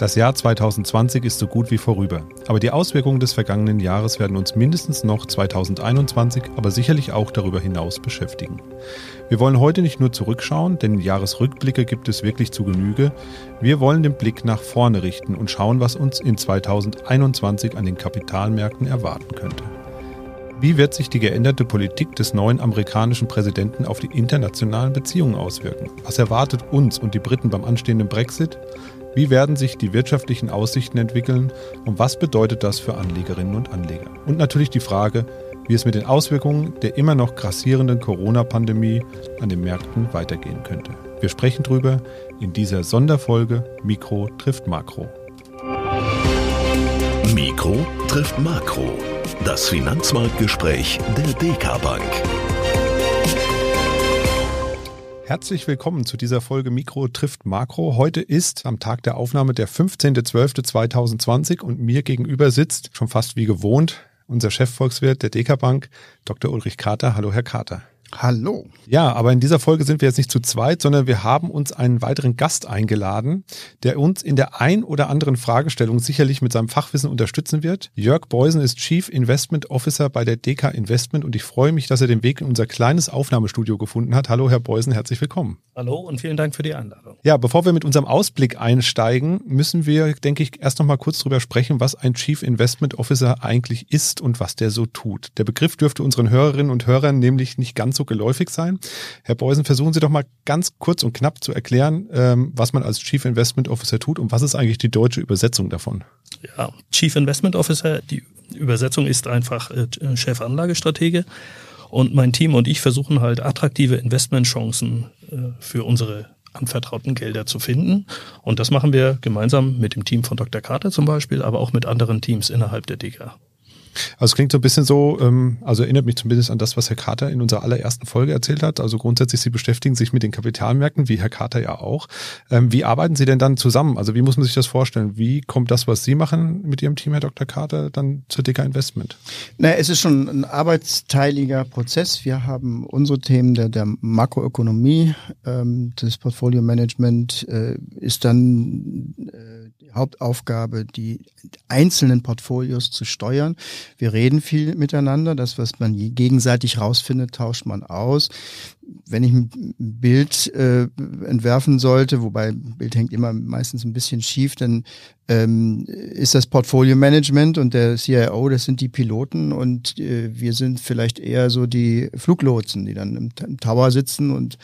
Das Jahr 2020 ist so gut wie vorüber, aber die Auswirkungen des vergangenen Jahres werden uns mindestens noch 2021, aber sicherlich auch darüber hinaus beschäftigen. Wir wollen heute nicht nur zurückschauen, denn Jahresrückblicke gibt es wirklich zu Genüge. Wir wollen den Blick nach vorne richten und schauen, was uns in 2021 an den Kapitalmärkten erwarten könnte. Wie wird sich die geänderte Politik des neuen amerikanischen Präsidenten auf die internationalen Beziehungen auswirken? Was erwartet uns und die Briten beim anstehenden Brexit? Wie werden sich die wirtschaftlichen Aussichten entwickeln und was bedeutet das für Anlegerinnen und Anleger? Und natürlich die Frage, wie es mit den Auswirkungen der immer noch grassierenden Corona-Pandemie an den Märkten weitergehen könnte. Wir sprechen drüber in dieser Sonderfolge Mikro trifft Makro. Mikro trifft Makro. Das Finanzmarktgespräch der DK Bank. Herzlich willkommen zu dieser Folge Mikro trifft Makro. Heute ist am Tag der Aufnahme der 15.12.2020 und mir gegenüber sitzt, schon fast wie gewohnt, unser Chefvolkswirt der DK Bank, Dr. Ulrich Kater. Hallo, Herr Kater. Hallo. Ja, aber in dieser Folge sind wir jetzt nicht zu zweit, sondern wir haben uns einen weiteren Gast eingeladen, der uns in der ein oder anderen Fragestellung sicherlich mit seinem Fachwissen unterstützen wird. Jörg Beusen ist Chief Investment Officer bei der DK Investment und ich freue mich, dass er den Weg in unser kleines Aufnahmestudio gefunden hat. Hallo, Herr Beusen, herzlich willkommen. Hallo und vielen Dank für die Einladung. Ja, bevor wir mit unserem Ausblick einsteigen, müssen wir, denke ich, erst noch mal kurz drüber sprechen, was ein Chief Investment Officer eigentlich ist und was der so tut. Der Begriff dürfte unseren Hörerinnen und Hörern nämlich nicht ganz so geläufig sein. Herr Beusen, versuchen Sie doch mal ganz kurz und knapp zu erklären, ähm, was man als Chief Investment Officer tut und was ist eigentlich die deutsche Übersetzung davon? Ja, Chief Investment Officer, die Übersetzung ist einfach äh, Chefanlagestratege. Und mein Team und ich versuchen halt attraktive Investmentchancen äh, für unsere anvertrauten Gelder zu finden. Und das machen wir gemeinsam mit dem Team von Dr. Carter zum Beispiel, aber auch mit anderen Teams innerhalb der DK. Also es klingt so ein bisschen so, ähm, also erinnert mich zumindest an das, was Herr Carter in unserer allerersten Folge erzählt hat. Also grundsätzlich, Sie beschäftigen sich mit den Kapitalmärkten, wie Herr Carter ja auch. Ähm, wie arbeiten Sie denn dann zusammen? Also wie muss man sich das vorstellen? Wie kommt das, was Sie machen mit Ihrem Team, Herr Dr. Carter, dann zur DK Investment? Na, es ist schon ein arbeitsteiliger Prozess. Wir haben unsere Themen der, der Makroökonomie, ähm, das Portfolio Management äh, ist dann äh, Hauptaufgabe, die einzelnen Portfolios zu steuern. Wir reden viel miteinander. Das, was man gegenseitig rausfindet, tauscht man aus. Wenn ich ein Bild äh, entwerfen sollte, wobei Bild hängt immer meistens ein bisschen schief, dann ähm, ist das Portfolio Management und der CIO, das sind die Piloten und äh, wir sind vielleicht eher so die Fluglotsen, die dann im, im Tower sitzen und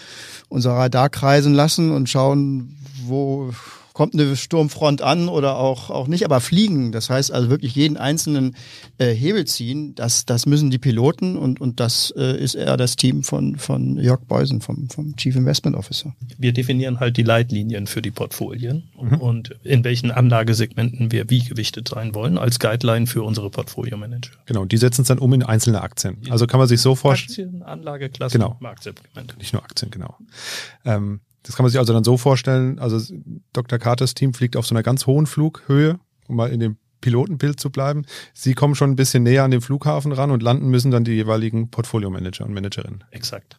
unser Radar kreisen lassen und schauen, wo kommt eine Sturmfront an oder auch, auch nicht, aber fliegen, das heißt also wirklich jeden einzelnen äh, Hebel ziehen, das, das müssen die Piloten und, und das äh, ist eher das Team von, von Jörg Beusen, vom, vom Chief Investment Officer. Wir definieren halt die Leitlinien für die Portfolien mhm. und in welchen Anlagesegmenten wir wie gewichtet sein wollen, als Guideline für unsere Portfolio-Manager. Genau, die setzen es dann um in einzelne Aktien. Also kann man sich so vorstellen. Aktien, Anlageklassen, genau. Marktsegmente. Nicht nur Aktien, genau. Ähm, das kann man sich also dann so vorstellen, also Dr. Carters Team fliegt auf so einer ganz hohen Flughöhe, um mal in dem Pilotenbild zu bleiben. Sie kommen schon ein bisschen näher an den Flughafen ran und landen müssen dann die jeweiligen Portfolio-Manager und Managerinnen. Exakt.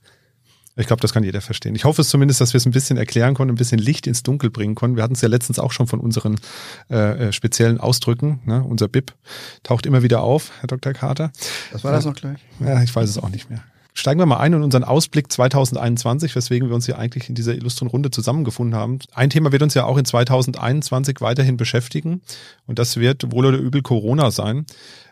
Ich glaube, das kann jeder verstehen. Ich hoffe es zumindest, dass wir es ein bisschen erklären konnten, ein bisschen Licht ins Dunkel bringen konnten. Wir hatten es ja letztens auch schon von unseren äh, äh speziellen Ausdrücken. Ne? Unser BIP taucht immer wieder auf, Herr Dr. Carter. Was war das noch gleich? Ja, ich weiß es auch nicht mehr. Steigen wir mal ein in unseren Ausblick 2021, weswegen wir uns hier eigentlich in dieser illustren Runde zusammengefunden haben. Ein Thema wird uns ja auch in 2021 weiterhin beschäftigen und das wird wohl oder übel Corona sein.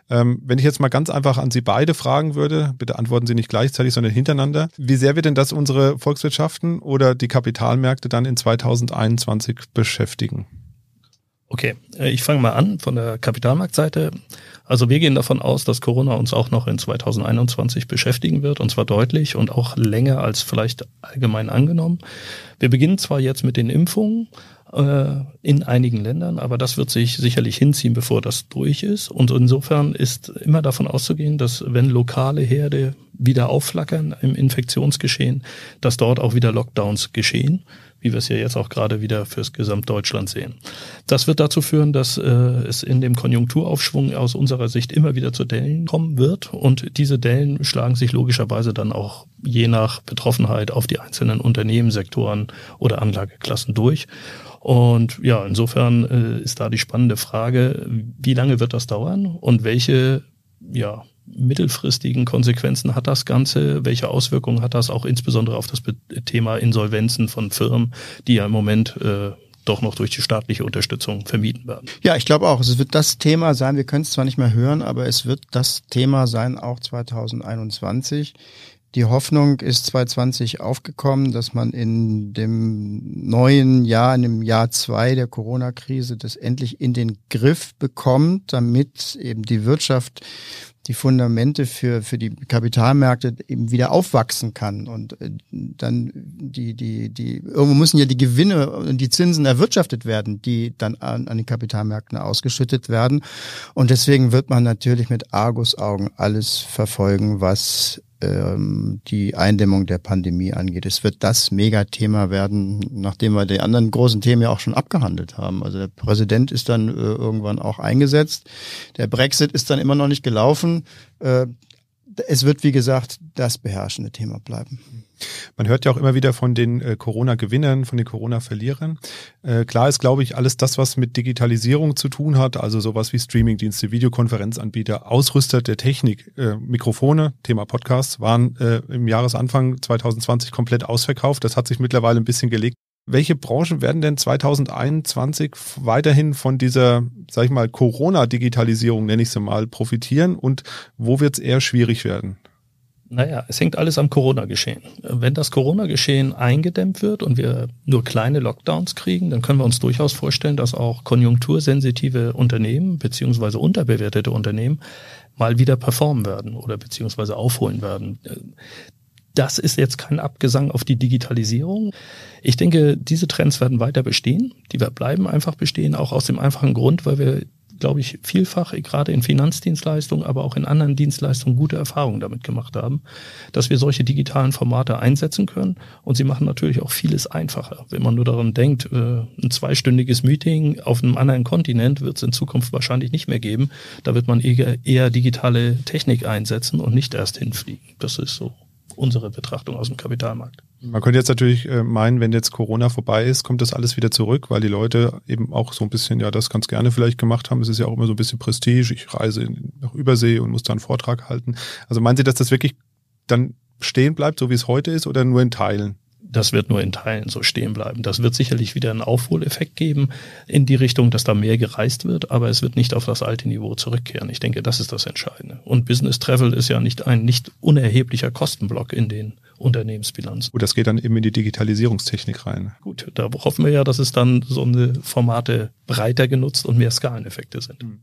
Ähm, wenn ich jetzt mal ganz einfach an Sie beide fragen würde, bitte antworten Sie nicht gleichzeitig, sondern hintereinander. Wie sehr wird denn das unsere Volkswirtschaften oder die Kapitalmärkte dann in 2021 beschäftigen? Okay, äh, ich fange mal an von der Kapitalmarktseite. Also wir gehen davon aus, dass Corona uns auch noch in 2021 beschäftigen wird, und zwar deutlich und auch länger als vielleicht allgemein angenommen. Wir beginnen zwar jetzt mit den Impfungen äh, in einigen Ländern, aber das wird sich sicherlich hinziehen, bevor das durch ist. Und insofern ist immer davon auszugehen, dass wenn lokale Herde wieder aufflackern im Infektionsgeschehen, dass dort auch wieder Lockdowns geschehen wie wir es ja jetzt auch gerade wieder fürs Gesamtdeutschland sehen. Das wird dazu führen, dass äh, es in dem Konjunkturaufschwung aus unserer Sicht immer wieder zu Dellen kommen wird und diese Dellen schlagen sich logischerweise dann auch je nach Betroffenheit auf die einzelnen Unternehmenssektoren oder Anlageklassen durch. Und ja, insofern äh, ist da die spannende Frage, wie lange wird das dauern und welche ja, mittelfristigen Konsequenzen hat das Ganze? Welche Auswirkungen hat das auch insbesondere auf das Thema Insolvenzen von Firmen, die ja im Moment äh, doch noch durch die staatliche Unterstützung vermieden werden. Ja, ich glaube auch. Es wird das Thema sein. Wir können es zwar nicht mehr hören, aber es wird das Thema sein, auch 2021. Die Hoffnung ist 2020 aufgekommen, dass man in dem neuen Jahr, in dem Jahr zwei der Corona-Krise, das endlich in den Griff bekommt, damit eben die Wirtschaft die Fundamente für, für die Kapitalmärkte eben wieder aufwachsen kann. Und äh, dann die, die, die, irgendwo müssen ja die Gewinne und die Zinsen erwirtschaftet werden, die dann an, an den Kapitalmärkten ausgeschüttet werden. Und deswegen wird man natürlich mit Argusaugen alles verfolgen, was ähm, die Eindämmung der Pandemie angeht. Es wird das Megathema werden, nachdem wir die anderen großen Themen ja auch schon abgehandelt haben. Also der Präsident ist dann äh, irgendwann auch eingesetzt. Der Brexit ist dann immer noch nicht gelaufen. Äh, es wird, wie gesagt, das beherrschende Thema bleiben. Man hört ja auch immer wieder von den äh, Corona-Gewinnern, von den Corona-Verlierern. Äh, klar ist, glaube ich, alles das, was mit Digitalisierung zu tun hat, also sowas wie Streamingdienste, Videokonferenzanbieter, Ausrüster der Technik, äh, Mikrofone, Thema Podcasts, waren äh, im Jahresanfang 2020 komplett ausverkauft. Das hat sich mittlerweile ein bisschen gelegt. Welche Branchen werden denn 2021 weiterhin von dieser, sag ich mal, Corona-Digitalisierung, nenne ich sie mal, profitieren und wo wird es eher schwierig werden? Naja, es hängt alles am Corona-Geschehen. Wenn das Corona-Geschehen eingedämmt wird und wir nur kleine Lockdowns kriegen, dann können wir uns durchaus vorstellen, dass auch konjunktursensitive Unternehmen beziehungsweise unterbewertete Unternehmen mal wieder performen werden oder beziehungsweise aufholen werden. Das ist jetzt kein Abgesang auf die Digitalisierung. Ich denke, diese Trends werden weiter bestehen. Die bleiben einfach bestehen, auch aus dem einfachen Grund, weil wir glaube ich, vielfach, gerade in Finanzdienstleistungen, aber auch in anderen Dienstleistungen gute Erfahrungen damit gemacht haben, dass wir solche digitalen Formate einsetzen können. Und sie machen natürlich auch vieles einfacher. Wenn man nur daran denkt, äh, ein zweistündiges Meeting auf einem anderen Kontinent wird es in Zukunft wahrscheinlich nicht mehr geben. Da wird man eher, eher digitale Technik einsetzen und nicht erst hinfliegen. Das ist so unsere Betrachtung aus dem Kapitalmarkt. Man könnte jetzt natürlich äh, meinen, wenn jetzt Corona vorbei ist, kommt das alles wieder zurück, weil die Leute eben auch so ein bisschen, ja, das ganz gerne vielleicht gemacht haben. Es ist ja auch immer so ein bisschen Prestige. Ich reise nach Übersee und muss da einen Vortrag halten. Also meinen Sie, dass das wirklich dann stehen bleibt, so wie es heute ist, oder nur in Teilen? Das wird nur in Teilen so stehen bleiben. Das wird sicherlich wieder einen Aufholeffekt geben in die Richtung, dass da mehr gereist wird, aber es wird nicht auf das alte Niveau zurückkehren. Ich denke, das ist das Entscheidende. Und Business Travel ist ja nicht ein nicht unerheblicher Kostenblock in den Unternehmensbilanzen. Gut, das geht dann eben in die Digitalisierungstechnik rein. Gut, da hoffen wir ja, dass es dann so eine Formate breiter genutzt und mehr Skaleneffekte sind. Mhm.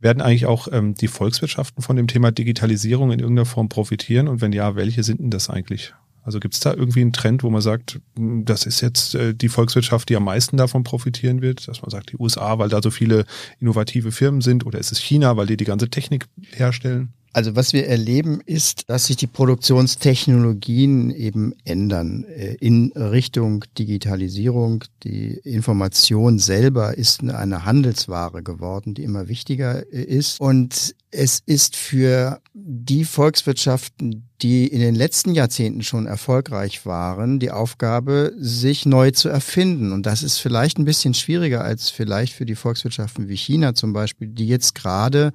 Werden eigentlich auch ähm, die Volkswirtschaften von dem Thema Digitalisierung in irgendeiner Form profitieren? Und wenn ja, welche sind denn das eigentlich? Also gibt es da irgendwie einen Trend, wo man sagt, hm, das ist jetzt äh, die Volkswirtschaft, die am meisten davon profitieren wird? Dass man sagt, die USA, weil da so viele innovative Firmen sind, oder ist es China, weil die die ganze Technik herstellen? Also was wir erleben ist, dass sich die Produktionstechnologien eben ändern äh, in Richtung Digitalisierung. Die Information selber ist eine Handelsware geworden, die immer wichtiger äh, ist. Und es ist für die Volkswirtschaften, die in den letzten Jahrzehnten schon erfolgreich waren, die Aufgabe, sich neu zu erfinden. Und das ist vielleicht ein bisschen schwieriger als vielleicht für die Volkswirtschaften wie China zum Beispiel, die jetzt gerade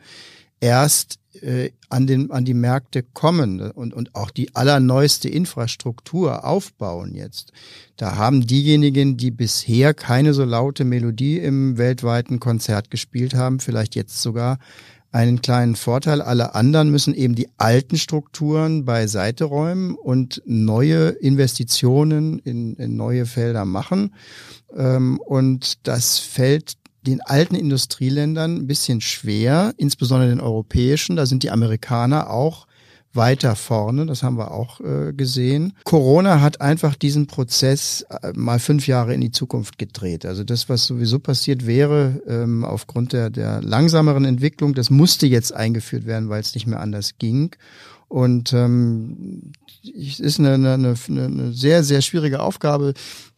erst äh, an, den, an die Märkte kommen und, und auch die allerneueste Infrastruktur aufbauen jetzt. Da haben diejenigen, die bisher keine so laute Melodie im weltweiten Konzert gespielt haben, vielleicht jetzt sogar einen kleinen Vorteil. Alle anderen müssen eben die alten Strukturen beiseite räumen und neue Investitionen in, in neue Felder machen. Ähm, und das fällt den alten Industrieländern ein bisschen schwer, insbesondere den europäischen. Da sind die Amerikaner auch weiter vorne, das haben wir auch äh, gesehen. Corona hat einfach diesen Prozess äh, mal fünf Jahre in die Zukunft gedreht. Also das, was sowieso passiert wäre, ähm, aufgrund der, der langsameren Entwicklung, das musste jetzt eingeführt werden, weil es nicht mehr anders ging. Und ähm, es ist eine, eine, eine, eine sehr, sehr schwierige Aufgabe,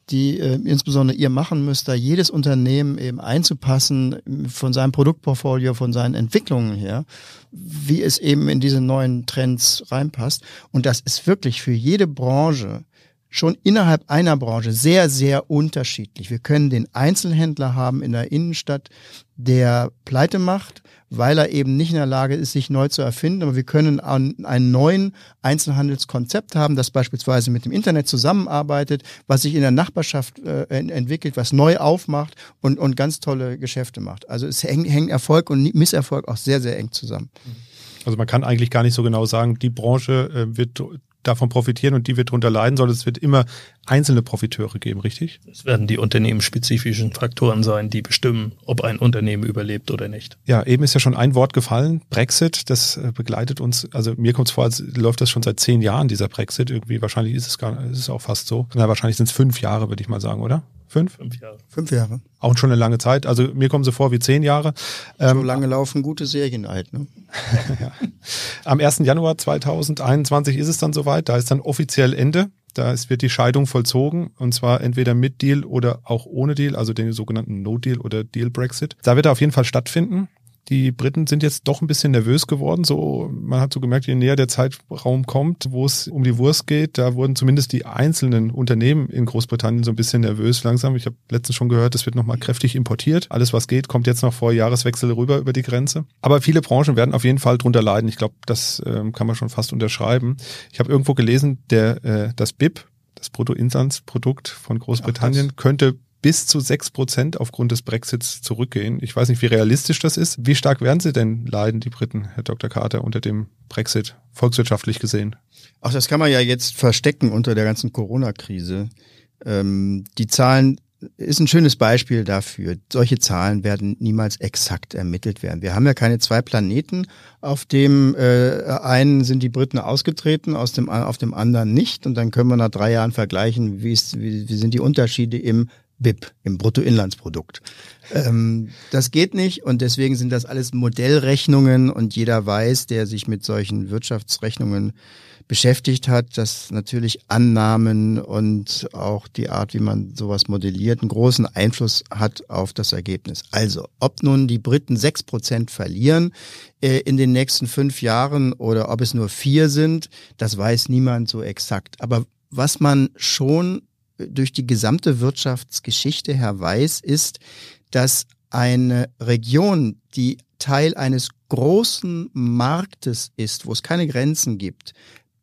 die äh, insbesondere ihr machen müsst, da jedes Unternehmen eben einzupassen von seinem Produktportfolio, von seinen Entwicklungen her, wie es eben in diese neuen Trends reinpasst. Und das ist wirklich für jede Branche schon innerhalb einer Branche sehr, sehr unterschiedlich. Wir können den Einzelhändler haben in der Innenstadt, der pleite macht, weil er eben nicht in der Lage ist, sich neu zu erfinden. Aber wir können einen neuen Einzelhandelskonzept haben, das beispielsweise mit dem Internet zusammenarbeitet, was sich in der Nachbarschaft äh, entwickelt, was neu aufmacht und, und ganz tolle Geschäfte macht. Also es hängen, hängen Erfolg und Misserfolg auch sehr, sehr eng zusammen. Also man kann eigentlich gar nicht so genau sagen, die Branche äh, wird davon profitieren und die wird darunter leiden, sondern es wird immer einzelne Profiteure geben, richtig? Es werden die unternehmensspezifischen Faktoren sein, die bestimmen, ob ein Unternehmen überlebt oder nicht. Ja, eben ist ja schon ein Wort gefallen, Brexit, das äh, begleitet uns, also mir kommt es vor, als läuft das schon seit zehn Jahren, dieser Brexit irgendwie, wahrscheinlich ist es gar, ist es auch fast so. Na, wahrscheinlich sind es fünf Jahre, würde ich mal sagen, oder? Fünf? Fünf Jahre. Fünf Jahre. Auch schon eine lange Zeit. Also mir kommen sie vor wie zehn Jahre. Ähm, so lange laufen gute Serien alt. Ne? ja. Am 1. Januar 2021 ist es dann soweit. Da ist dann offiziell Ende. Da wird die Scheidung vollzogen und zwar entweder mit Deal oder auch ohne Deal, also den sogenannten No-Deal oder Deal-Brexit. Da wird er auf jeden Fall stattfinden. Die Briten sind jetzt doch ein bisschen nervös geworden. So, man hat so gemerkt, je näher der Zeitraum kommt, wo es um die Wurst geht, da wurden zumindest die einzelnen Unternehmen in Großbritannien so ein bisschen nervös langsam. Ich habe letztens schon gehört, es wird nochmal kräftig importiert. Alles, was geht, kommt jetzt noch vor Jahreswechsel rüber über die Grenze. Aber viele Branchen werden auf jeden Fall drunter leiden. Ich glaube, das ähm, kann man schon fast unterschreiben. Ich habe irgendwo gelesen, der äh, das BIP, das Bruttoinlandsprodukt von Großbritannien, Ach, könnte bis zu sechs Prozent aufgrund des Brexits zurückgehen. Ich weiß nicht, wie realistisch das ist. Wie stark werden sie denn leiden, die Briten, Herr Dr. Carter, unter dem Brexit, volkswirtschaftlich gesehen? Ach, das kann man ja jetzt verstecken unter der ganzen Corona-Krise. Ähm, die Zahlen ist ein schönes Beispiel dafür. Solche Zahlen werden niemals exakt ermittelt werden. Wir haben ja keine zwei Planeten, auf dem äh, einen sind die Briten ausgetreten, aus dem, auf dem anderen nicht. Und dann können wir nach drei Jahren vergleichen, wie, ist, wie, wie sind die Unterschiede im BIP, im Bruttoinlandsprodukt. Ähm, das geht nicht und deswegen sind das alles Modellrechnungen und jeder weiß, der sich mit solchen Wirtschaftsrechnungen beschäftigt hat, dass natürlich Annahmen und auch die Art, wie man sowas modelliert, einen großen Einfluss hat auf das Ergebnis. Also, ob nun die Briten sechs Prozent verlieren äh, in den nächsten fünf Jahren oder ob es nur vier sind, das weiß niemand so exakt. Aber was man schon durch die gesamte Wirtschaftsgeschichte her weiß, ist, dass eine Region, die Teil eines großen Marktes ist, wo es keine Grenzen gibt,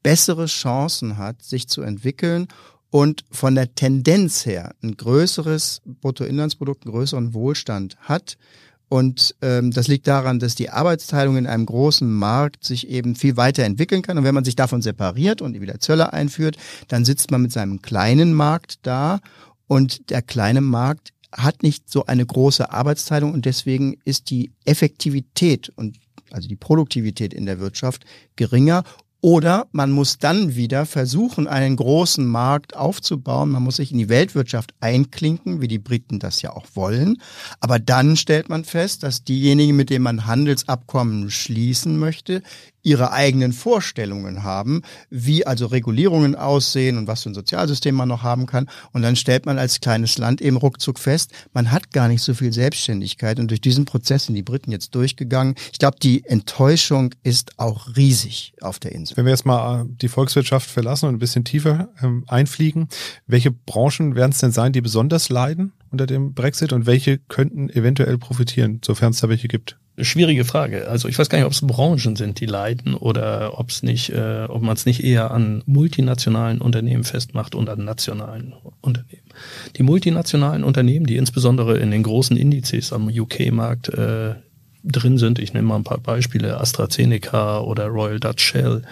bessere Chancen hat, sich zu entwickeln und von der Tendenz her ein größeres Bruttoinlandsprodukt, einen größeren Wohlstand hat, und ähm, das liegt daran, dass die Arbeitsteilung in einem großen Markt sich eben viel weiter entwickeln kann. Und wenn man sich davon separiert und wieder Zölle einführt, dann sitzt man mit seinem kleinen Markt da. Und der kleine Markt hat nicht so eine große Arbeitsteilung. Und deswegen ist die Effektivität und also die Produktivität in der Wirtschaft geringer oder man muss dann wieder versuchen, einen großen Markt aufzubauen. Man muss sich in die Weltwirtschaft einklinken, wie die Briten das ja auch wollen. Aber dann stellt man fest, dass diejenigen, mit denen man Handelsabkommen schließen möchte, ihre eigenen Vorstellungen haben, wie also Regulierungen aussehen und was für ein Sozialsystem man noch haben kann. Und dann stellt man als kleines Land eben ruckzuck fest, man hat gar nicht so viel Selbstständigkeit. Und durch diesen Prozess sind die Briten jetzt durchgegangen. Ich glaube, die Enttäuschung ist auch riesig auf der Insel. Wenn wir jetzt mal äh, die Volkswirtschaft verlassen und ein bisschen tiefer ähm, einfliegen, welche Branchen werden es denn sein, die besonders leiden unter dem Brexit und welche könnten eventuell profitieren, sofern es da welche gibt? Schwierige Frage. Also ich weiß gar nicht, ob es Branchen sind, die leiden oder ob es nicht, äh, ob man es nicht eher an multinationalen Unternehmen festmacht und an nationalen Unternehmen. Die multinationalen Unternehmen, die insbesondere in den großen Indizes am UK-Markt äh, drin sind, ich nehme mal ein paar Beispiele, AstraZeneca oder Royal Dutch Shell,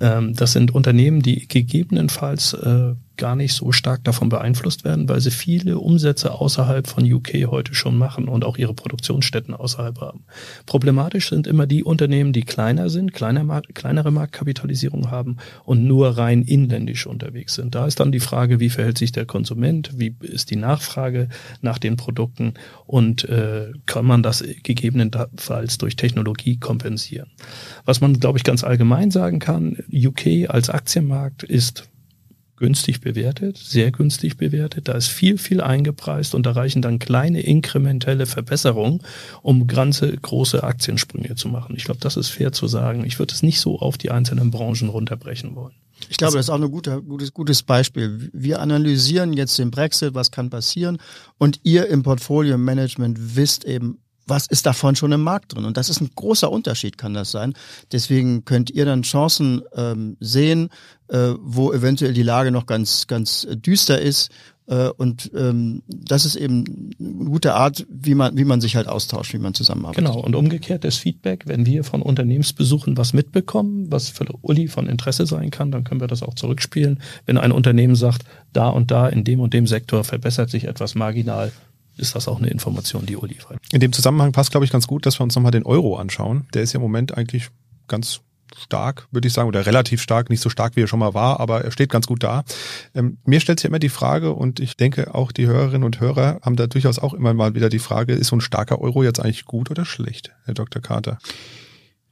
ähm, das sind Unternehmen, die gegebenenfalls äh, gar nicht so stark davon beeinflusst werden, weil sie viele Umsätze außerhalb von UK heute schon machen und auch ihre Produktionsstätten außerhalb haben. Problematisch sind immer die Unternehmen, die kleiner sind, kleiner, kleinere Marktkapitalisierung haben und nur rein inländisch unterwegs sind. Da ist dann die Frage, wie verhält sich der Konsument, wie ist die Nachfrage nach den Produkten und äh, kann man das gegebenenfalls durch Technologie kompensieren. Was man, glaube ich, ganz allgemein sagen kann, UK als Aktienmarkt ist günstig bewertet, sehr günstig bewertet. Da ist viel, viel eingepreist und da reichen dann kleine inkrementelle Verbesserungen, um ganze große Aktiensprünge zu machen. Ich glaube, das ist fair zu sagen. Ich würde es nicht so auf die einzelnen Branchen runterbrechen wollen. Ich glaube, das ist auch ein guter, gutes, gutes Beispiel. Wir analysieren jetzt den Brexit, was kann passieren und ihr im Portfolio Management wisst eben, was ist davon schon im Markt drin? Und das ist ein großer Unterschied, kann das sein. Deswegen könnt ihr dann Chancen ähm, sehen, äh, wo eventuell die Lage noch ganz, ganz düster ist. Äh, und ähm, das ist eben eine gute Art, wie man, wie man sich halt austauscht, wie man zusammenarbeitet. Genau, und umgekehrt das Feedback, wenn wir von Unternehmensbesuchen was mitbekommen, was für Uli von Interesse sein kann, dann können wir das auch zurückspielen. Wenn ein Unternehmen sagt, da und da in dem und dem Sektor verbessert sich etwas marginal, ist das auch eine Information, die Uli fragt. In dem Zusammenhang passt, glaube ich, ganz gut, dass wir uns nochmal den Euro anschauen. Der ist ja im Moment eigentlich ganz stark, würde ich sagen, oder relativ stark, nicht so stark, wie er schon mal war, aber er steht ganz gut da. Ähm, mir stellt sich immer die Frage, und ich denke auch die Hörerinnen und Hörer haben da durchaus auch immer mal wieder die Frage, ist so ein starker Euro jetzt eigentlich gut oder schlecht, Herr Dr. Carter?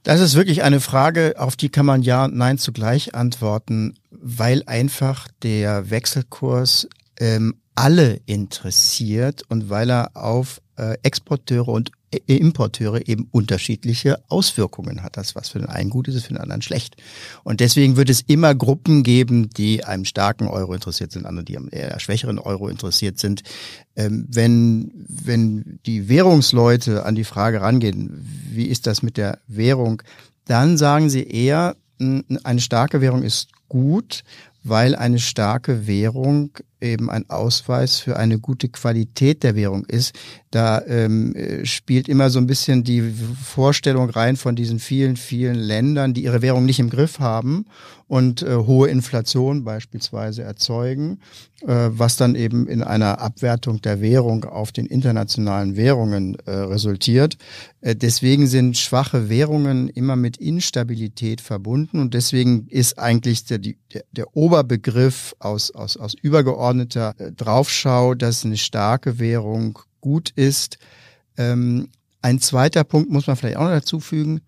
Das ist wirklich eine Frage, auf die kann man ja und nein zugleich antworten, weil einfach der Wechselkurs ähm, alle interessiert und weil er auf äh, Exporteure und äh, Importeure eben unterschiedliche Auswirkungen hat. Das, was für den einen gut ist, ist für den anderen schlecht. Und deswegen wird es immer Gruppen geben, die einem starken Euro interessiert sind, andere, die am eher schwächeren Euro interessiert sind. Ähm, wenn, wenn die Währungsleute an die Frage rangehen, wie ist das mit der Währung, dann sagen sie eher, eine starke Währung ist gut, weil eine starke Währung eben ein Ausweis für eine gute Qualität der Währung ist. Da ähm, spielt immer so ein bisschen die Vorstellung rein von diesen vielen, vielen Ländern, die ihre Währung nicht im Griff haben und äh, hohe Inflation beispielsweise erzeugen, äh, was dann eben in einer Abwertung der Währung auf den internationalen Währungen äh, resultiert. Äh, deswegen sind schwache Währungen immer mit Instabilität verbunden und deswegen ist eigentlich der, der, der Oberbegriff aus, aus, aus übergeordneter äh, Draufschau, dass eine starke Währung gut ist. Ähm, ein zweiter Punkt muss man vielleicht auch noch dazu fügen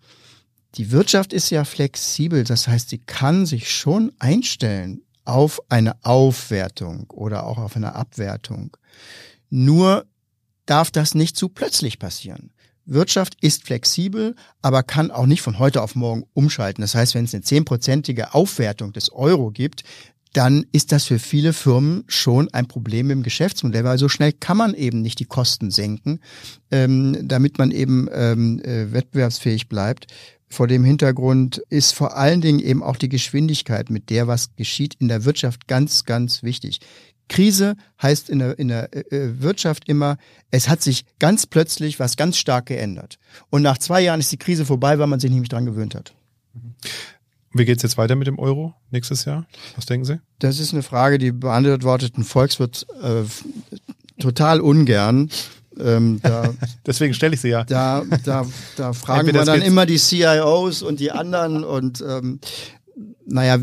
die Wirtschaft ist ja flexibel, das heißt, sie kann sich schon einstellen auf eine Aufwertung oder auch auf eine Abwertung. Nur darf das nicht zu plötzlich passieren. Wirtschaft ist flexibel, aber kann auch nicht von heute auf morgen umschalten. Das heißt, wenn es eine zehnprozentige Aufwertung des Euro gibt, dann ist das für viele Firmen schon ein Problem im Geschäftsmodell, weil so schnell kann man eben nicht die Kosten senken, ähm, damit man eben ähm, äh, wettbewerbsfähig bleibt. Vor dem Hintergrund ist vor allen Dingen eben auch die Geschwindigkeit, mit der was geschieht in der Wirtschaft, ganz, ganz wichtig. Krise heißt in der, in der äh, Wirtschaft immer, es hat sich ganz plötzlich was ganz stark geändert. Und nach zwei Jahren ist die Krise vorbei, weil man sich nicht dran gewöhnt hat. Wie geht's jetzt weiter mit dem Euro nächstes Jahr? Was denken Sie? Das ist eine Frage, die beantwortet ein Volkswirt äh, total ungern. Ähm, da, Deswegen stelle ich sie ja. Da, da, da fragen wir dann immer die CIOs und die anderen und ähm, naja,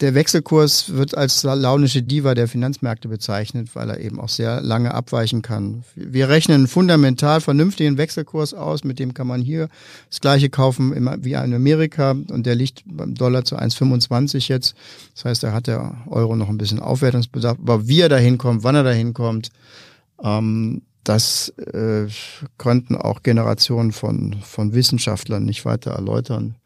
der Wechselkurs wird als launische Diva der Finanzmärkte bezeichnet, weil er eben auch sehr lange abweichen kann. Wir rechnen einen fundamental vernünftigen Wechselkurs aus, mit dem kann man hier das gleiche kaufen wie in Amerika und der liegt beim Dollar zu 1,25 jetzt. Das heißt, da hat der Euro noch ein bisschen Aufwertungsbedarf. Aber wie er da hinkommt, wann er da hinkommt, ähm, das äh, konnten auch Generationen von, von Wissenschaftlern nicht weiter erläutern.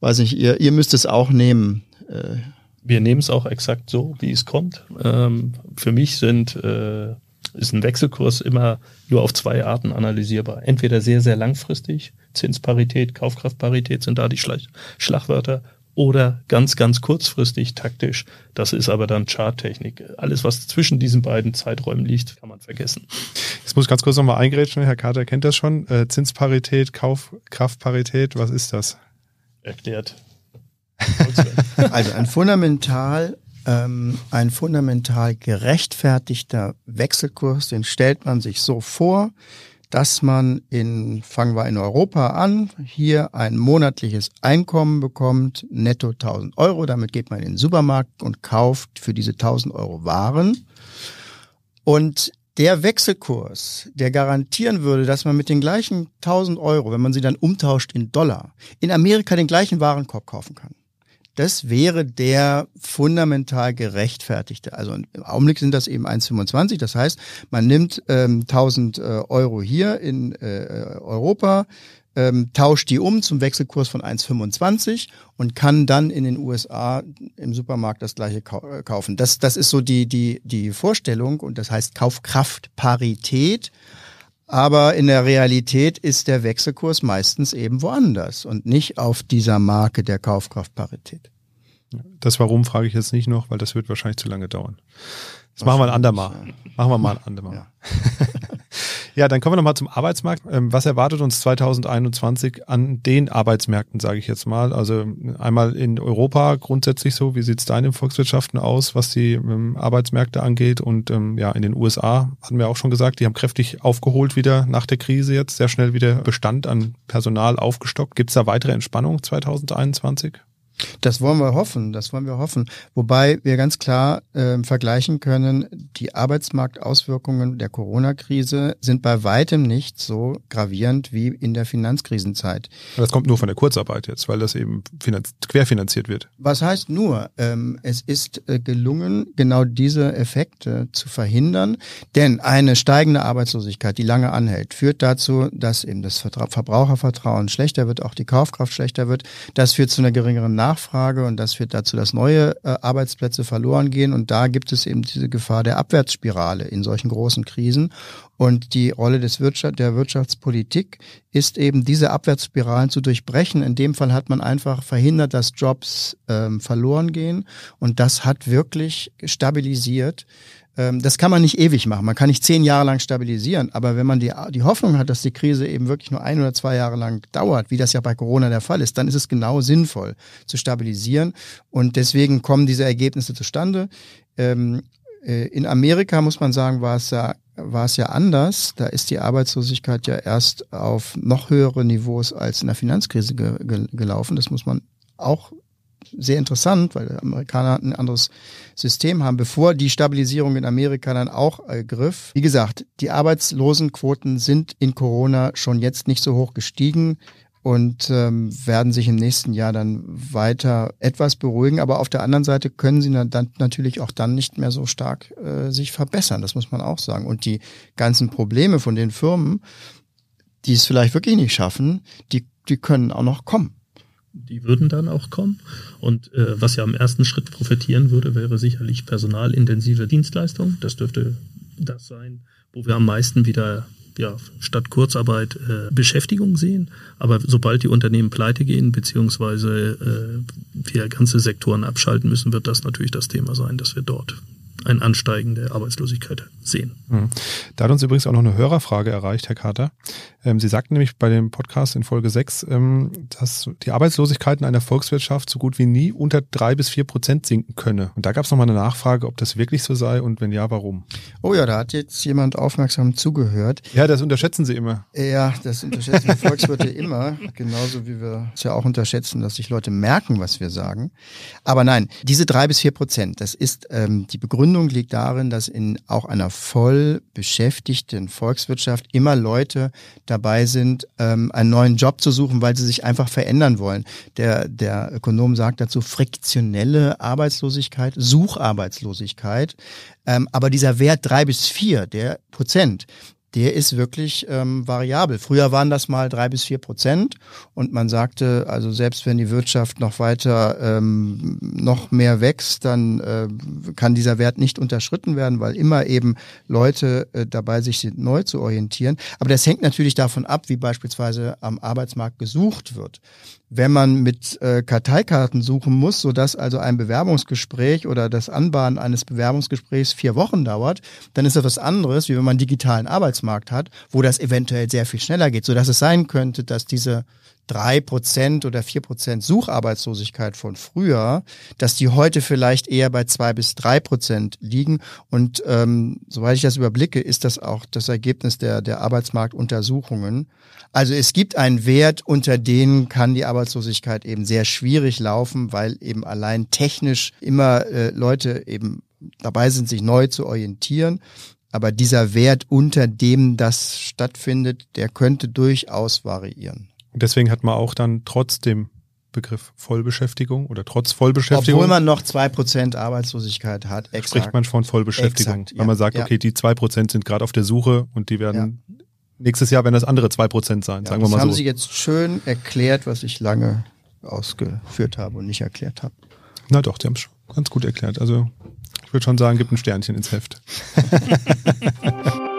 Weiß nicht, ihr, ihr müsst es auch nehmen. Äh, Wir nehmen es auch exakt so, wie es kommt. Ähm, für mich sind, äh, ist ein Wechselkurs immer nur auf zwei Arten analysierbar. Entweder sehr, sehr langfristig, Zinsparität, Kaufkraftparität sind da die Schlag Schlagwörter, oder ganz, ganz kurzfristig taktisch. Das ist aber dann Charttechnik. Alles, was zwischen diesen beiden Zeiträumen liegt, kann man vergessen. Jetzt muss ich ganz kurz nochmal eingrätschen. Herr Carter kennt das schon. Äh, Zinsparität, Kaufkraftparität, was ist das? Erklärt. Also ein fundamental ähm, ein fundamental gerechtfertigter Wechselkurs, den stellt man sich so vor, dass man in, fangen wir in Europa an, hier ein monatliches Einkommen bekommt, netto 1000 Euro. Damit geht man in den Supermarkt und kauft für diese 1000 Euro Waren. Und der Wechselkurs, der garantieren würde, dass man mit den gleichen 1000 Euro, wenn man sie dann umtauscht in Dollar, in Amerika den gleichen Warenkorb kaufen kann Das wäre der fundamental gerechtfertigte. Also im Augenblick sind das eben 1,25. Das heißt, man nimmt ähm, 1000 äh, Euro hier in äh, Europa, ähm, tauscht die um zum Wechselkurs von 1,25 und kann dann in den USA im Supermarkt das gleiche kau äh, kaufen. Das, das ist so die, die, die Vorstellung und das heißt Kaufkraftparität. Aber in der Realität ist der Wechselkurs meistens eben woanders und nicht auf dieser Marke der Kaufkraftparität. Das Warum frage ich jetzt nicht noch, weil das wird wahrscheinlich zu lange dauern. Das machen wir ein andermal. Machen wir mal ein andermal. Ja. ja, dann kommen wir nochmal zum Arbeitsmarkt. Ähm, was erwartet uns 2021 an den Arbeitsmärkten, sage ich jetzt mal? Also einmal in Europa grundsätzlich so. Wie sieht es da in den Volkswirtschaften aus, was die ähm, Arbeitsmärkte angeht? Und ähm, ja, in den USA hatten wir auch schon gesagt, die haben kräftig aufgeholt wieder nach der Krise jetzt, sehr schnell wieder Bestand an Personal aufgestockt. Gibt es da weitere Entspannung 2021? Das wollen wir hoffen, das wollen wir hoffen. Wobei wir ganz klar äh, vergleichen können, die Arbeitsmarktauswirkungen der Corona-Krise sind bei weitem nicht so gravierend wie in der Finanzkrisenzeit. Das kommt nur von der Kurzarbeit jetzt, weil das eben querfinanziert wird. Was heißt nur? Ähm, es ist äh, gelungen, genau diese Effekte zu verhindern, denn eine steigende Arbeitslosigkeit, die lange anhält, führt dazu, dass eben das Verbrauchervertrauen schlechter wird, auch die Kaufkraft schlechter wird. Das führt zu einer geringeren Nachfrage Nachfrage und das führt dazu, dass neue äh, Arbeitsplätze verloren gehen. Und da gibt es eben diese Gefahr der Abwärtsspirale in solchen großen Krisen. Und die Rolle des Wirtschaft, der Wirtschaftspolitik ist eben, diese Abwärtsspiralen zu durchbrechen. In dem Fall hat man einfach verhindert, dass Jobs ähm, verloren gehen. Und das hat wirklich stabilisiert ähm, das kann man nicht ewig machen. Man kann nicht zehn Jahre lang stabilisieren. Aber wenn man die, die Hoffnung hat, dass die Krise eben wirklich nur ein oder zwei Jahre lang dauert, wie das ja bei Corona der Fall ist, dann ist es genau sinnvoll zu stabilisieren. Und deswegen kommen diese Ergebnisse zustande. Ähm, äh, in Amerika muss man sagen, war es ja war es ja anders. Da ist die Arbeitslosigkeit ja erst auf noch höhere Niveaus als in der Finanzkrise ge ge gelaufen. Das muss man auch sehr interessant, weil Amerikaner ein anderes System haben, bevor die Stabilisierung in Amerika dann auch ergriff. Wie gesagt, die Arbeitslosenquoten sind in Corona schon jetzt nicht so hoch gestiegen und ähm, werden sich im nächsten Jahr dann weiter etwas beruhigen. Aber auf der anderen Seite können sie dann natürlich auch dann nicht mehr so stark äh, sich verbessern. Das muss man auch sagen. Und die ganzen Probleme von den Firmen, die es vielleicht wirklich nicht schaffen, die, die können auch noch kommen die würden dann auch kommen. Und äh, was ja am ersten Schritt profitieren würde, wäre sicherlich personalintensive Dienstleistung. Das dürfte das sein, wo wir am meisten wieder ja, statt Kurzarbeit äh, Beschäftigung sehen. Aber sobald die Unternehmen pleite gehen, beziehungsweise äh, wir ganze Sektoren abschalten müssen, wird das natürlich das Thema sein, dass wir dort ein Ansteigen der Arbeitslosigkeit sehen. Mhm. Da hat uns übrigens auch noch eine Hörerfrage erreicht, Herr Carter. Ähm, Sie sagten nämlich bei dem Podcast in Folge 6, ähm, dass die Arbeitslosigkeit in einer Volkswirtschaft so gut wie nie unter drei bis vier Prozent sinken könne. Und da gab es nochmal eine Nachfrage, ob das wirklich so sei und wenn ja, warum? Oh ja, da hat jetzt jemand aufmerksam zugehört. Ja, das unterschätzen Sie immer. Ja, das unterschätzen die Volkswirte immer, genauso wie wir es ja auch unterschätzen, dass sich Leute merken, was wir sagen. Aber nein, diese drei bis vier Prozent, das ist ähm, die Begründung liegt darin, dass in auch einer voll beschäftigten Volkswirtschaft immer Leute dabei sind, ähm, einen neuen Job zu suchen, weil sie sich einfach verändern wollen. Der, der Ökonom sagt dazu friktionelle Arbeitslosigkeit, Sucharbeitslosigkeit. Ähm, aber dieser Wert drei bis vier, der Prozent, der ist wirklich ähm, variabel. Früher waren das mal drei bis vier Prozent und man sagte, also selbst wenn die Wirtschaft noch weiter ähm, noch mehr wächst, dann äh, kann dieser Wert nicht unterschritten werden, weil immer eben Leute äh, dabei sich sind, neu zu orientieren. Aber das hängt natürlich davon ab, wie beispielsweise am Arbeitsmarkt gesucht wird wenn man mit äh, Karteikarten suchen muss, so dass also ein Bewerbungsgespräch oder das Anbahnen eines Bewerbungsgesprächs vier Wochen dauert, dann ist das was anderes, wie wenn man einen digitalen Arbeitsmarkt hat, wo das eventuell sehr viel schneller geht, so dass es sein könnte, dass diese drei Prozent oder vier Prozent Sucharbeitslosigkeit von früher, dass die heute vielleicht eher bei zwei bis drei Prozent liegen. Und ähm, soweit ich das überblicke, ist das auch das Ergebnis der, der Arbeitsmarktuntersuchungen. Also es gibt einen Wert, unter denen kann die Arbeitslosigkeit eben sehr schwierig laufen, weil eben allein technisch immer äh, Leute eben dabei sind, sich neu zu orientieren. Aber dieser Wert, unter dem das stattfindet, der könnte durchaus variieren. Und deswegen hat man auch dann trotzdem Begriff Vollbeschäftigung oder trotz Vollbeschäftigung. Obwohl man noch zwei Prozent Arbeitslosigkeit hat, exakt. spricht man von Vollbeschäftigung. Exakt, weil man sagt, ja. okay, die zwei Prozent sind gerade auf der Suche und die werden ja. nächstes Jahr werden das andere zwei Prozent sein, sagen wir mal so. Das haben Sie jetzt schön erklärt, was ich lange ausgeführt habe und nicht erklärt habe. Na doch, Sie haben es ganz gut erklärt. Also ich würde schon sagen, gibt ein Sternchen ins Heft.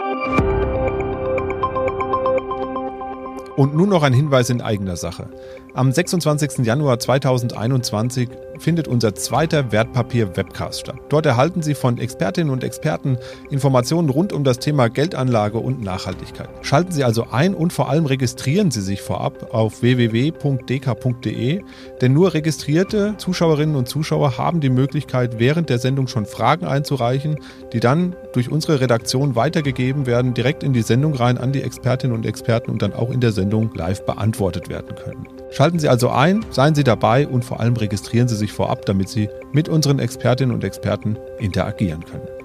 Und nun noch ein Hinweis in eigener Sache. Am 26. Januar 2021 findet unser zweiter Wertpapier-Webcast statt. Dort erhalten Sie von Expertinnen und Experten Informationen rund um das Thema Geldanlage und Nachhaltigkeit. Schalten Sie also ein und vor allem registrieren Sie sich vorab auf www.dk.de, denn nur registrierte Zuschauerinnen und Zuschauer haben die Möglichkeit, während der Sendung schon Fragen einzureichen, die dann durch unsere Redaktion weitergegeben werden, direkt in die Sendung rein an die Expertinnen und Experten und dann auch in der Sendung live beantwortet werden können. Schalten Sie also ein, seien Sie dabei und vor allem registrieren Sie sich vorab, damit Sie mit unseren Expertinnen und Experten interagieren können.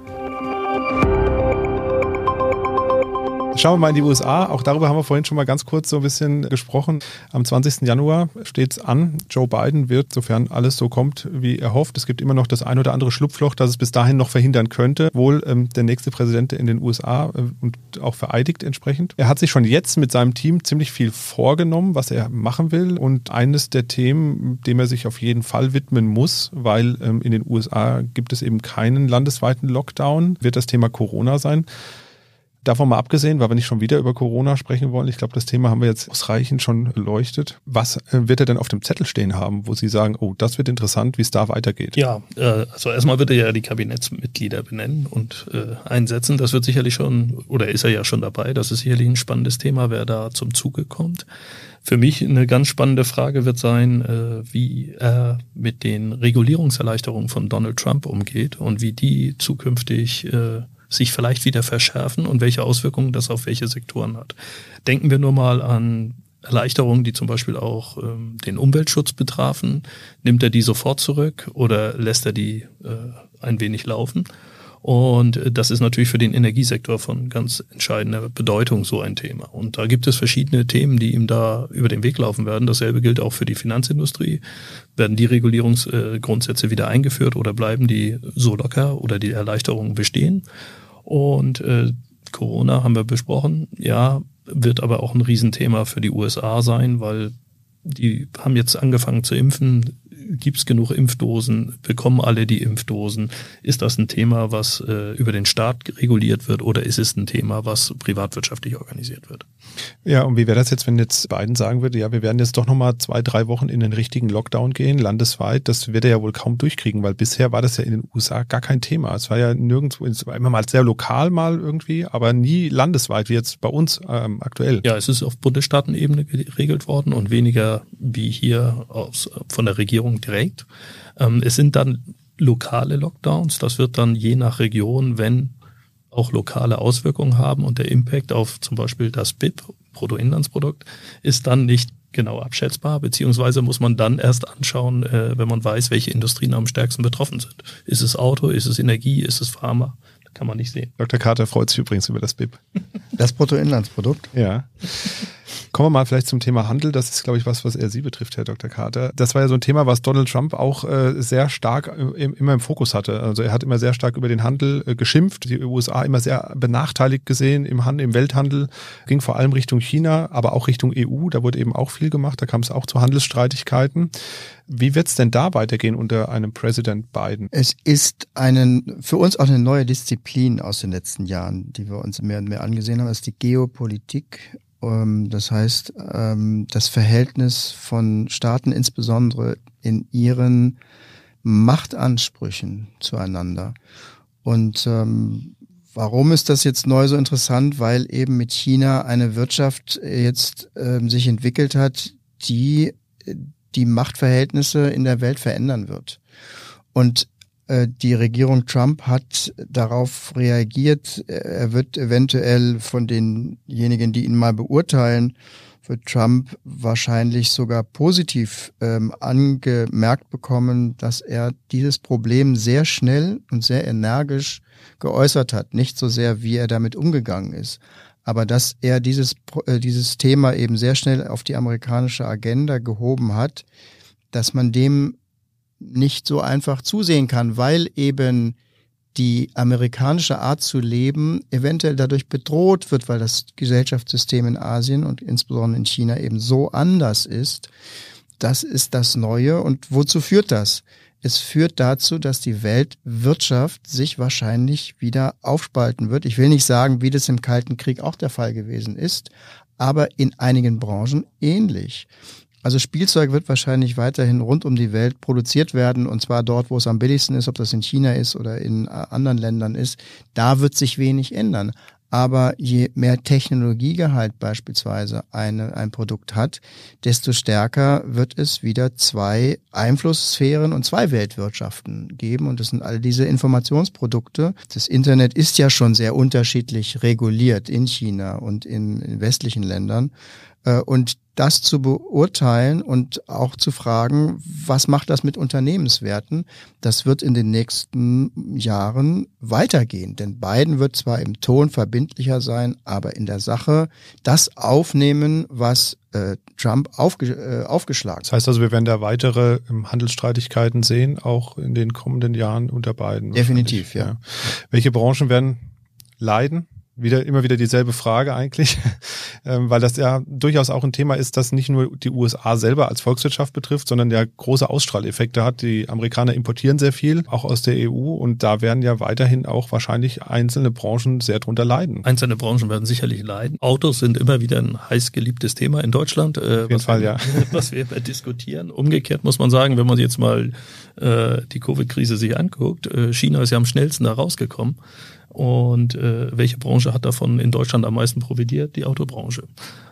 Schauen wir mal in die USA. Auch darüber haben wir vorhin schon mal ganz kurz so ein bisschen gesprochen. Am 20. Januar steht es an. Joe Biden wird, sofern alles so kommt, wie er hofft. Es gibt immer noch das ein oder andere Schlupfloch, das es bis dahin noch verhindern könnte. Wohl ähm, der nächste Präsident in den USA äh, und auch vereidigt entsprechend. Er hat sich schon jetzt mit seinem Team ziemlich viel vorgenommen, was er machen will. Und eines der Themen, dem er sich auf jeden Fall widmen muss, weil ähm, in den USA gibt es eben keinen landesweiten Lockdown, wird das Thema Corona sein. Davon mal abgesehen, weil wir nicht schon wieder über Corona sprechen wollen. Ich glaube, das Thema haben wir jetzt ausreichend schon beleuchtet. Was äh, wird er denn auf dem Zettel stehen haben, wo Sie sagen, oh, das wird interessant, wie es da weitergeht? Ja, äh, also erstmal wird er ja die Kabinettsmitglieder benennen und äh, einsetzen. Das wird sicherlich schon, oder ist er ja schon dabei, das ist sicherlich ein spannendes Thema, wer da zum Zuge kommt. Für mich eine ganz spannende Frage wird sein, wie er mit den Regulierungserleichterungen von Donald Trump umgeht und wie die zukünftig sich vielleicht wieder verschärfen und welche Auswirkungen das auf welche Sektoren hat. Denken wir nur mal an Erleichterungen, die zum Beispiel auch ähm, den Umweltschutz betrafen. Nimmt er die sofort zurück oder lässt er die äh, ein wenig laufen? Und das ist natürlich für den Energiesektor von ganz entscheidender Bedeutung so ein Thema. Und da gibt es verschiedene Themen, die ihm da über den Weg laufen werden. Dasselbe gilt auch für die Finanzindustrie. Werden die Regulierungsgrundsätze wieder eingeführt oder bleiben die so locker oder die Erleichterungen bestehen? Und äh, Corona haben wir besprochen. Ja, wird aber auch ein Riesenthema für die USA sein, weil die haben jetzt angefangen zu impfen gibt es genug Impfdosen? Bekommen alle die Impfdosen? Ist das ein Thema, was äh, über den Staat reguliert wird oder ist es ein Thema, was privatwirtschaftlich organisiert wird? Ja, und wie wäre das jetzt, wenn jetzt Biden sagen würde, ja, wir werden jetzt doch nochmal zwei, drei Wochen in den richtigen Lockdown gehen, landesweit? Das wird er ja wohl kaum durchkriegen, weil bisher war das ja in den USA gar kein Thema. Es war ja nirgendwo, es war immer mal sehr lokal mal irgendwie, aber nie landesweit, wie jetzt bei uns ähm, aktuell. Ja, es ist auf Bundesstaatenebene geregelt worden und weniger wie hier aus, von der Regierung direkt. Ähm, es sind dann lokale Lockdowns. Das wird dann je nach Region, wenn auch lokale Auswirkungen haben und der Impact auf zum Beispiel das BIP, Bruttoinlandsprodukt, ist dann nicht genau abschätzbar, beziehungsweise muss man dann erst anschauen, äh, wenn man weiß, welche Industrien am stärksten betroffen sind. Ist es Auto, ist es Energie, ist es Pharma? Kann man nicht sehen. Dr. Carter freut sich übrigens über das BIP. Das Bruttoinlandsprodukt? Ja. Kommen wir mal vielleicht zum Thema Handel. Das ist, glaube ich, was, was eher Sie betrifft, Herr Dr. Carter. Das war ja so ein Thema, was Donald Trump auch äh, sehr stark äh, immer im Fokus hatte. Also er hat immer sehr stark über den Handel äh, geschimpft, die USA immer sehr benachteiligt gesehen im Handel, im Welthandel. Ging vor allem Richtung China, aber auch Richtung EU. Da wurde eben auch viel gemacht. Da kam es auch zu Handelsstreitigkeiten. Wie wird es denn da weitergehen unter einem Präsident Biden? Es ist einen, für uns auch eine neue Disziplin aus den letzten Jahren, die wir uns mehr und mehr angesehen haben, ist die Geopolitik ähm, das heißt, ähm, das Verhältnis von Staaten insbesondere in ihren Machtansprüchen zueinander. Und ähm, warum ist das jetzt neu so interessant? Weil eben mit China eine Wirtschaft jetzt sich entwickelt hat, die die Machtverhältnisse in der Welt verändern wird. Und äh, die Regierung Trump hat darauf reagiert. Er wird eventuell von denjenigen, die ihn mal beurteilen, wird Trump wahrscheinlich sogar positiv ähm, angemerkt bekommen, dass er dieses Problem sehr schnell und sehr energisch geäußert hat. Nicht so sehr, wie er damit umgegangen ist, aber dass er dieses, äh, dieses Thema eben sehr schnell auf die amerikanische Agenda gehoben hat, dass man dem nicht so einfach zusehen kann, weil eben die amerikanische Art zu leben eventuell dadurch bedroht wird, weil das Gesellschaftssystem in Asien und insbesondere in China eben so anders ist. Das ist das Neue. Und wozu führt das? Es führt dazu, dass die Weltwirtschaft sich wahrscheinlich wieder aufspalten wird. Ich will nicht sagen, wie das im Kalten Krieg auch der Fall gewesen ist, aber in einigen Branchen ähnlich. Also Spielzeug wird wahrscheinlich weiterhin rund um die Welt produziert werden und zwar dort, wo es am billigsten ist, ob das in China ist oder in äh, anderen Ländern ist. Da wird sich wenig ändern. Aber je mehr Technologiegehalt beispielsweise eine, ein Produkt hat, desto stärker wird es wieder zwei Einflusssphären und zwei Weltwirtschaften geben. Und das sind all diese Informationsprodukte. Das Internet ist ja schon sehr unterschiedlich reguliert in China und in, in westlichen Ländern. Äh, und das zu beurteilen und auch zu fragen, was macht das mit Unternehmenswerten, das wird in den nächsten Jahren weitergehen. Denn Biden wird zwar im Ton verbindlicher sein, aber in der Sache das aufnehmen, was äh, Trump aufge äh, aufgeschlagen Das heißt also, wir werden da weitere ähm, Handelsstreitigkeiten sehen, auch in den kommenden Jahren unter Biden. Definitiv, ja. ja. Welche Branchen werden leiden? Wieder immer wieder dieselbe Frage eigentlich, ähm, weil das ja durchaus auch ein Thema ist, das nicht nur die USA selber als Volkswirtschaft betrifft, sondern ja große Ausstrahleffekte hat. Die Amerikaner importieren sehr viel, auch aus der EU, und da werden ja weiterhin auch wahrscheinlich einzelne Branchen sehr drunter leiden. Einzelne Branchen werden sicherlich leiden. Autos sind immer wieder ein heiß geliebtes Thema in Deutschland, äh, Auf jeden Fall, wir, ja. was wir diskutieren. Umgekehrt muss man sagen, wenn man jetzt mal äh, die Covid-Krise sich anguckt, äh, China ist ja am schnellsten da rausgekommen. Und äh, welche Branche hat davon in Deutschland am meisten profitiert? Die Autobranche.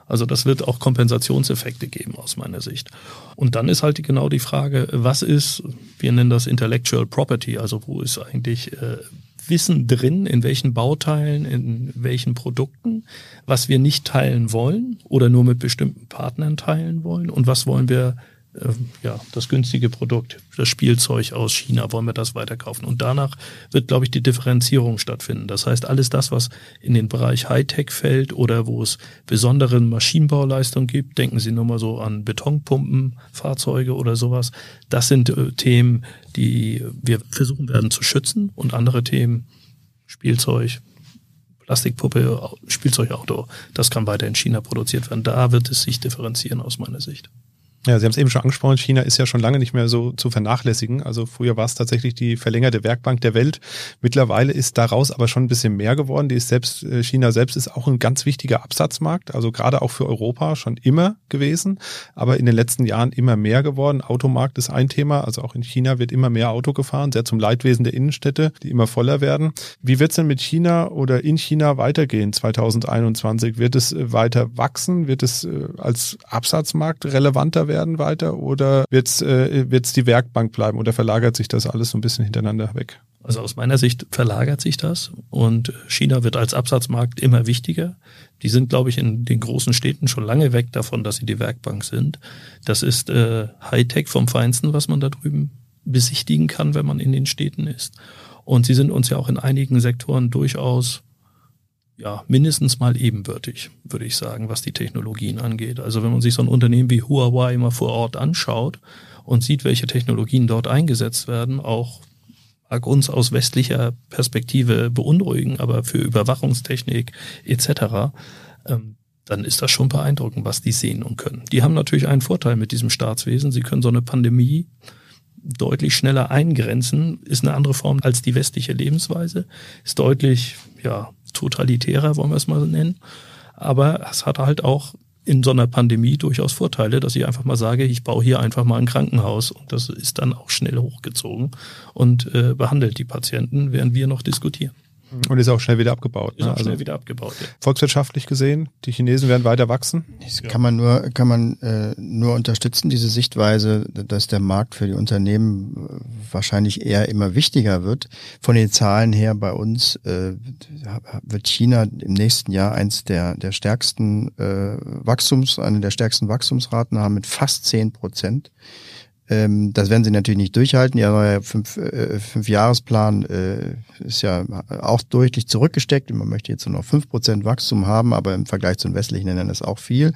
Also das wird auch Kompensationseffekte geben aus meiner Sicht. Und dann ist halt genau die Frage, was ist, wir nennen das Intellectual Property, also wo ist eigentlich äh, Wissen drin, in welchen Bauteilen, in welchen Produkten, was wir nicht teilen wollen oder nur mit bestimmten Partnern teilen wollen und was wollen wir ja, das günstige Produkt, das Spielzeug aus China, wollen wir das weiterkaufen. Und danach wird, glaube ich, die Differenzierung stattfinden. Das heißt, alles das, was in den Bereich Hightech fällt oder wo es besondere Maschinenbauleistung gibt, denken Sie nur mal so an Betonpumpen, Fahrzeuge oder sowas. Das sind äh, Themen, die wir versuchen werden zu schützen und andere Themen, Spielzeug, Plastikpuppe, Spielzeugauto, das kann weiter in China produziert werden. Da wird es sich differenzieren aus meiner Sicht. Ja, Sie haben es eben schon angesprochen, China ist ja schon lange nicht mehr so zu vernachlässigen. Also früher war es tatsächlich die verlängerte Werkbank der Welt. Mittlerweile ist daraus aber schon ein bisschen mehr geworden. Die ist selbst, äh, China selbst ist auch ein ganz wichtiger Absatzmarkt, also gerade auch für Europa schon immer gewesen, aber in den letzten Jahren immer mehr geworden. Automarkt ist ein Thema, also auch in China wird immer mehr Auto gefahren, sehr zum Leidwesen der Innenstädte, die immer voller werden. Wie wird es denn mit China oder in China weitergehen 2021? Wird es äh, weiter wachsen? Wird es äh, als Absatzmarkt relevanter werden? Werden weiter oder wird es äh, wird's die Werkbank bleiben oder verlagert sich das alles so ein bisschen hintereinander weg? Also aus meiner Sicht verlagert sich das und China wird als Absatzmarkt immer wichtiger. Die sind, glaube ich, in den großen Städten schon lange weg davon, dass sie die Werkbank sind. Das ist äh, Hightech vom Feinsten, was man da drüben besichtigen kann, wenn man in den Städten ist. Und sie sind uns ja auch in einigen Sektoren durchaus ja, mindestens mal ebenbürtig, würde ich sagen, was die Technologien angeht. Also wenn man sich so ein Unternehmen wie Huawei mal vor Ort anschaut und sieht, welche Technologien dort eingesetzt werden, auch mag uns aus westlicher Perspektive beunruhigen, aber für Überwachungstechnik etc., ähm, dann ist das schon beeindruckend, was die sehen und können. Die haben natürlich einen Vorteil mit diesem Staatswesen. Sie können so eine Pandemie deutlich schneller eingrenzen, ist eine andere Form als die westliche Lebensweise, ist deutlich, ja, totalitärer, wollen wir es mal nennen. Aber es hat halt auch in so einer Pandemie durchaus Vorteile, dass ich einfach mal sage, ich baue hier einfach mal ein Krankenhaus und das ist dann auch schnell hochgezogen und äh, behandelt die Patienten, während wir noch diskutieren. Und ist auch schnell wieder abgebaut. Ist ne? auch schnell also wieder abgebaut, ja. Volkswirtschaftlich gesehen, die Chinesen werden weiter wachsen. Das kann man nur, kann man äh, nur unterstützen, diese Sichtweise, dass der Markt für die Unternehmen äh, wahrscheinlich eher immer wichtiger wird. Von den Zahlen her bei uns äh, wird China im nächsten Jahr eins der, der stärksten äh, Wachstums, eine der stärksten Wachstumsraten haben mit fast zehn Prozent. Ähm, das werden sie natürlich nicht durchhalten. Ihr neuer fünf, äh, fünf Jahresplan äh, ist ja auch deutlich zurückgesteckt. Man möchte jetzt nur noch fünf Prozent Wachstum haben, aber im Vergleich zu den westlichen Ländern ist auch viel.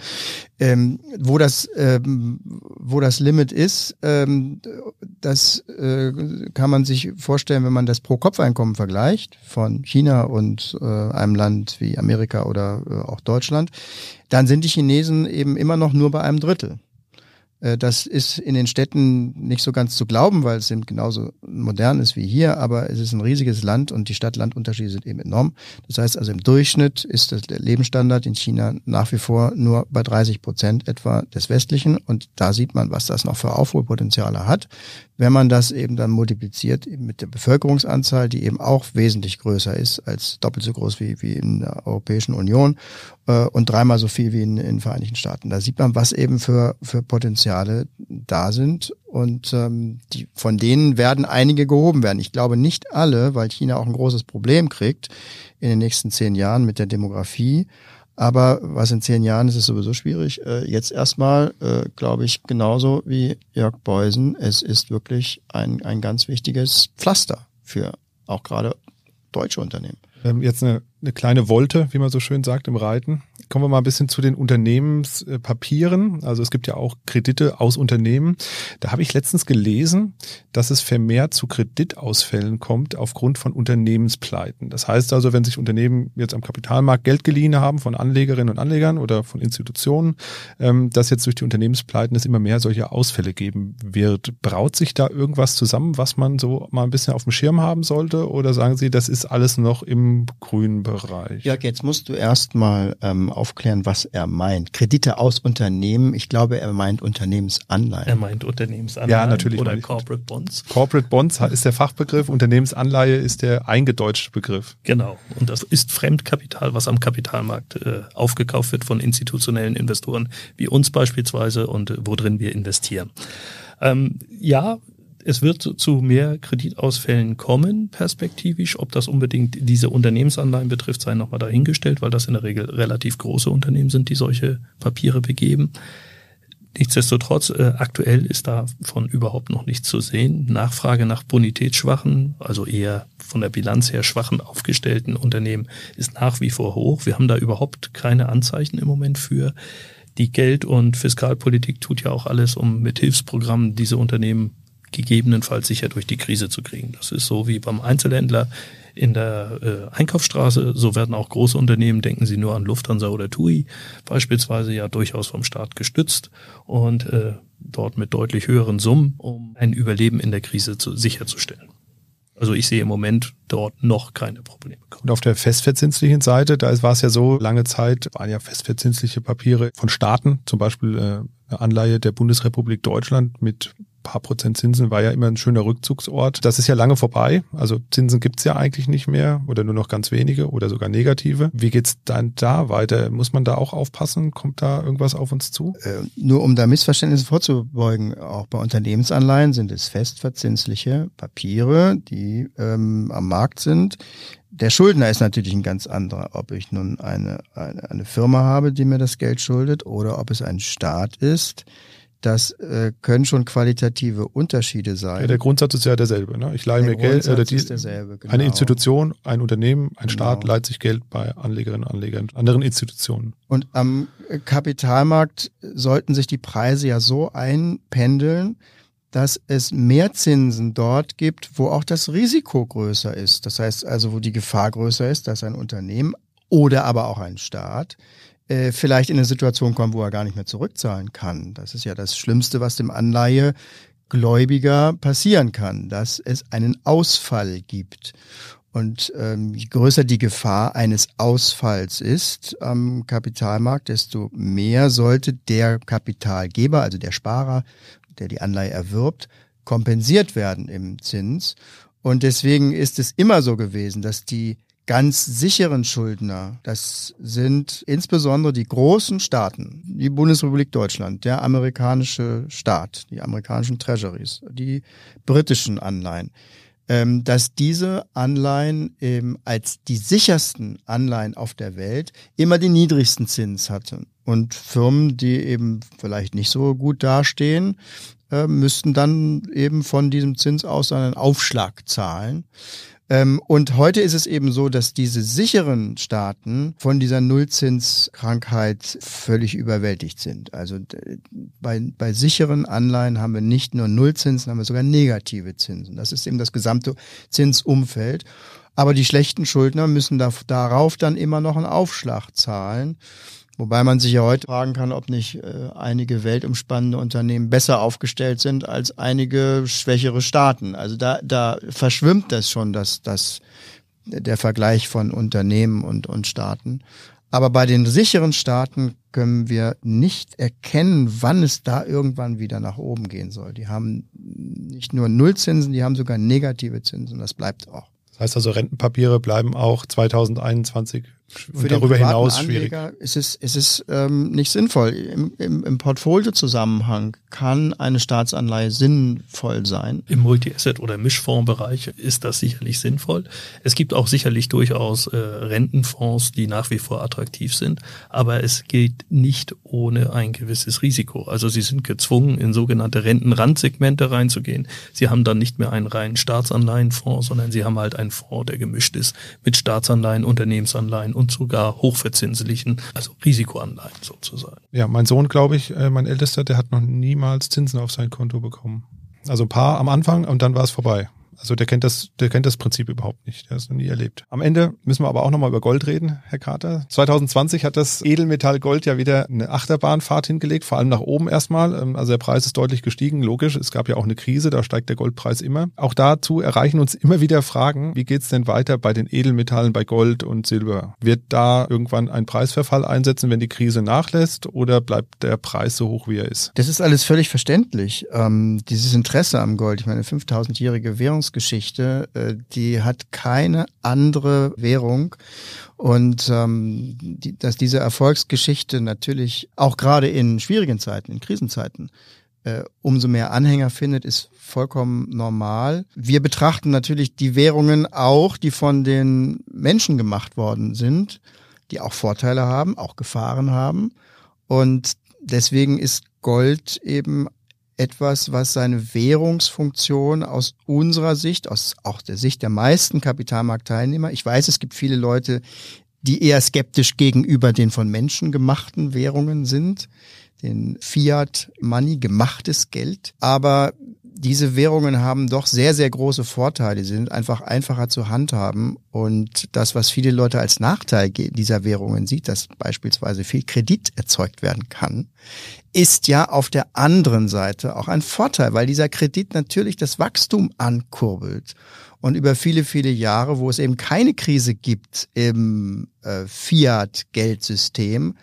Ähm, wo das ähm, wo das Limit ist, ähm, das äh, kann man sich vorstellen, wenn man das Pro-Kopf-Einkommen vergleicht von China und äh, einem Land wie Amerika oder äh, auch Deutschland, dann sind die Chinesen eben immer noch nur bei einem Drittel. Äh, das ist in den Städten nicht so ganz zu glauben, weil es eben genauso modern ist wie hier, aber es ist ein riesiges Land und die Stadt-Land-Unterschiede sind eben enorm. Das heißt also im Durchschnitt ist der Lebensstandard in China nach wie vor nur bei 30 Prozent etwa des westlichen und da sieht man, was das noch für Aufholpotenziale hat. Wenn man das eben dann multipliziert mit der Bevölkerungsanzahl, die eben auch wesentlich größer ist als doppelt so groß wie, wie in der Europäischen Union äh, und dreimal so viel wie in, in den Vereinigten Staaten. Da sieht man, was eben für, für Potenziale da sind und ähm, die, von denen werden einige gehoben werden. Ich glaube nicht alle, weil China auch ein großes Problem kriegt in den nächsten zehn Jahren mit der Demografie. Aber was in zehn Jahren ist, ist sowieso schwierig. Äh, jetzt erstmal, äh, glaube ich, genauso wie Jörg Beusen, es ist wirklich ein, ein ganz wichtiges Pflaster für auch gerade deutsche Unternehmen. Ähm, jetzt eine eine kleine Wolte, wie man so schön sagt im Reiten. Kommen wir mal ein bisschen zu den Unternehmenspapieren. Also es gibt ja auch Kredite aus Unternehmen. Da habe ich letztens gelesen, dass es vermehrt zu Kreditausfällen kommt aufgrund von Unternehmenspleiten. Das heißt also, wenn sich Unternehmen jetzt am Kapitalmarkt Geld geliehen haben von Anlegerinnen und Anlegern oder von Institutionen, ähm, dass jetzt durch die Unternehmenspleiten es immer mehr solche Ausfälle geben wird. Braut sich da irgendwas zusammen, was man so mal ein bisschen auf dem Schirm haben sollte? Oder sagen Sie, das ist alles noch im grünen Bereich. Ja, jetzt musst du erstmal ähm, aufklären, was er meint. Kredite aus Unternehmen, ich glaube, er meint Unternehmensanleihen. Er meint Unternehmensanleihen ja, natürlich oder Corporate Bonds. Corporate Bonds ist der Fachbegriff, Unternehmensanleihe ist der eingedeutschte Begriff. Genau. Und das ist Fremdkapital, was am Kapitalmarkt äh, aufgekauft wird von institutionellen Investoren wie uns beispielsweise und äh, worin wir investieren. Ähm, ja, es wird zu mehr Kreditausfällen kommen, perspektivisch. Ob das unbedingt diese Unternehmensanleihen betrifft, sei nochmal dahingestellt, weil das in der Regel relativ große Unternehmen sind, die solche Papiere begeben. Nichtsdestotrotz, äh, aktuell ist davon überhaupt noch nichts zu sehen. Nachfrage nach bonitätsschwachen, also eher von der Bilanz her schwachen aufgestellten Unternehmen ist nach wie vor hoch. Wir haben da überhaupt keine Anzeichen im Moment für. Die Geld- und Fiskalpolitik tut ja auch alles, um mit Hilfsprogrammen diese Unternehmen gegebenenfalls sicher durch die Krise zu kriegen. Das ist so wie beim Einzelhändler in der äh, Einkaufsstraße. So werden auch große Unternehmen, denken Sie nur an Lufthansa oder TUI, beispielsweise ja durchaus vom Staat gestützt und äh, dort mit deutlich höheren Summen, um ein Überleben in der Krise zu, sicherzustellen. Also ich sehe im Moment dort noch keine Probleme. Und auf der festverzinslichen Seite, da war es ja so, lange Zeit waren ja festverzinsliche Papiere von Staaten, zum Beispiel äh, eine Anleihe der Bundesrepublik Deutschland mit paar Prozent Zinsen war ja immer ein schöner Rückzugsort. Das ist ja lange vorbei. Also Zinsen gibt's ja eigentlich nicht mehr oder nur noch ganz wenige oder sogar negative. Wie geht's dann da weiter? Muss man da auch aufpassen? Kommt da irgendwas auf uns zu? Äh, nur um da Missverständnisse vorzubeugen, auch bei Unternehmensanleihen sind es festverzinsliche Papiere, die ähm, am Markt sind. Der Schuldner ist natürlich ein ganz anderer, ob ich nun eine, eine, eine Firma habe, die mir das Geld schuldet, oder ob es ein Staat ist, das äh, können schon qualitative Unterschiede sein. Ja, der Grundsatz ist ja derselbe. Ne? Ich leihe der mir Geld. Äh, die, ist derselbe, genau. Eine Institution, ein Unternehmen, ein genau. Staat leiht sich Geld bei Anlegerinnen und Anlegern, anderen Institutionen. Und am Kapitalmarkt sollten sich die Preise ja so einpendeln, dass es mehr Zinsen dort gibt, wo auch das Risiko größer ist. Das heißt also, wo die Gefahr größer ist, dass ein Unternehmen oder aber auch ein Staat äh, vielleicht in eine Situation kommen, wo er gar nicht mehr zurückzahlen kann. Das ist ja das Schlimmste, was dem Anleihegläubiger passieren kann, dass es einen Ausfall gibt. Und ähm, je größer die Gefahr eines Ausfalls ist am Kapitalmarkt, desto mehr sollte der Kapitalgeber, also der Sparer, der die Anleihe erwirbt, kompensiert werden im Zins. Und deswegen ist es immer so gewesen, dass die ganz sicheren Schuldner, das sind insbesondere die großen Staaten, die Bundesrepublik Deutschland, der amerikanische Staat, die amerikanischen Treasuries, die britischen Anleihen, ähm, dass diese Anleihen eben als die sichersten Anleihen auf der Welt immer den niedrigsten Zins hatten. Und Firmen, die eben vielleicht nicht so gut dastehen, äh, müssten dann eben von diesem Zins aus einen Aufschlag zahlen. Ähm, und heute ist es eben so, dass diese sicheren Staaten von dieser Nullzinskrankheit völlig überwältigt sind. Also bei, bei sicheren Anleihen haben wir nicht nur Nullzinsen, haben wir sogar negative Zinsen. Das ist eben das gesamte Zinsumfeld. Aber die schlechten Schuldner müssen da, darauf dann immer noch einen Aufschlag zahlen. Wobei man sich ja heute fragen kann, ob nicht äh, einige weltumspannende Unternehmen besser aufgestellt sind als einige schwächere Staaten. Also da, da verschwimmt das schon, dass das der Vergleich von Unternehmen und, und Staaten. Aber bei den sicheren Staaten können wir nicht erkennen, wann es da irgendwann wieder nach oben gehen soll. Die haben nicht nur Nullzinsen, die haben sogar negative Zinsen. Das bleibt auch. Das heißt also, Rentenpapiere bleiben auch 2021 für und darüber hinaus schwierig. ist es, ist es ähm, nicht sinnvoll. Im, im, im Portfoliozusammenhang kann eine Staatsanleihe sinnvoll sein. Im Multi-Asset- oder Mischfondsbereich ist das sicherlich sinnvoll. Es gibt auch sicherlich durchaus äh, Rentenfonds, die nach wie vor attraktiv sind, aber es geht nicht ohne ein gewisses Risiko. Also sie sind gezwungen, in sogenannte Rentenrandsegmente reinzugehen. Sie haben dann nicht mehr einen reinen Staatsanleihenfonds, sondern sie haben halt einen Fonds, der gemischt ist mit Staatsanleihen, Unternehmensanleihen und sogar hochverzinslichen, also Risikoanleihen sozusagen. Ja, mein Sohn, glaube ich, äh, mein Ältester, der hat noch niemals Zinsen auf sein Konto bekommen. Also ein paar am Anfang und dann war es vorbei. Also der kennt das, der kennt das Prinzip überhaupt nicht. Der hat es noch nie erlebt. Am Ende müssen wir aber auch nochmal über Gold reden, Herr Carter. 2020 hat das Edelmetall Gold ja wieder eine Achterbahnfahrt hingelegt, vor allem nach oben erstmal. Ähm, also der Preis ist deutlich gestiegen, logisch. Es gab ja auch eine Krise, da steigt der Goldpreis immer. Auch dazu erreichen uns immer wieder Fragen, wie geht's denn weiter bei den Edelmetallen, bei Gold und Silber? Wird da irgendwann ein Preisverfall einsetzen, wenn die Krise nachlässt oder bleibt der Preis so hoch, wie er ist? Das ist alles völlig verständlich. Ähm, dieses Interesse am Gold, ich meine, 5000-jährige Währungs Währungsgeschichte, äh, die hat keine andere Währung. Und ähm, die, dass diese Erfolgsgeschichte natürlich auch gerade in schwierigen Zeiten, in Krisenzeiten, äh, umso mehr Anhänger findet, ist vollkommen normal. Wir betrachten natürlich die Währungen auch, die von den Menschen gemacht worden sind, die auch Vorteile haben, auch Gefahren haben. Und deswegen ist Gold eben etwas, was seine Währungsfunktion aus unserer Sicht, aus auch der Sicht der meisten Kapitalmarktteilnehmer, ich weiß, es gibt viele Leute, die eher skeptisch gegenüber den von Menschen gemachten Währungen sind, den Fiat Money, gemachtes Geld. Aber diese Währungen haben doch sehr, sehr große Vorteile. Sie sind einfach einfacher zu handhaben. Und das, was viele Leute als Nachteil dieser Währungen sieht, dass beispielsweise viel Kredit erzeugt werden kann, ist ja auf der anderen Seite auch ein Vorteil, weil dieser Kredit natürlich das Wachstum ankurbelt. Und über viele, viele Jahre, wo es eben keine Krise gibt im äh, Fiat-Geldsystem,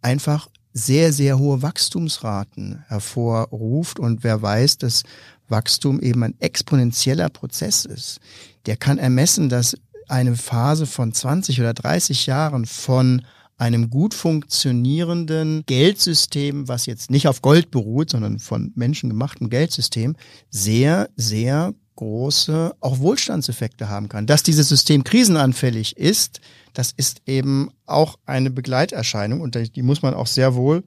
einfach sehr, sehr hohe Wachstumsraten hervorruft. Und wer weiß, dass Wachstum eben ein exponentieller Prozess ist. Der kann ermessen, dass eine Phase von 20 oder 30 Jahren von einem gut funktionierenden Geldsystem, was jetzt nicht auf Gold beruht, sondern von menschengemachten Geldsystem, sehr, sehr große auch Wohlstandseffekte haben kann. Dass dieses System krisenanfällig ist, das ist eben auch eine Begleiterscheinung und die muss man auch sehr wohl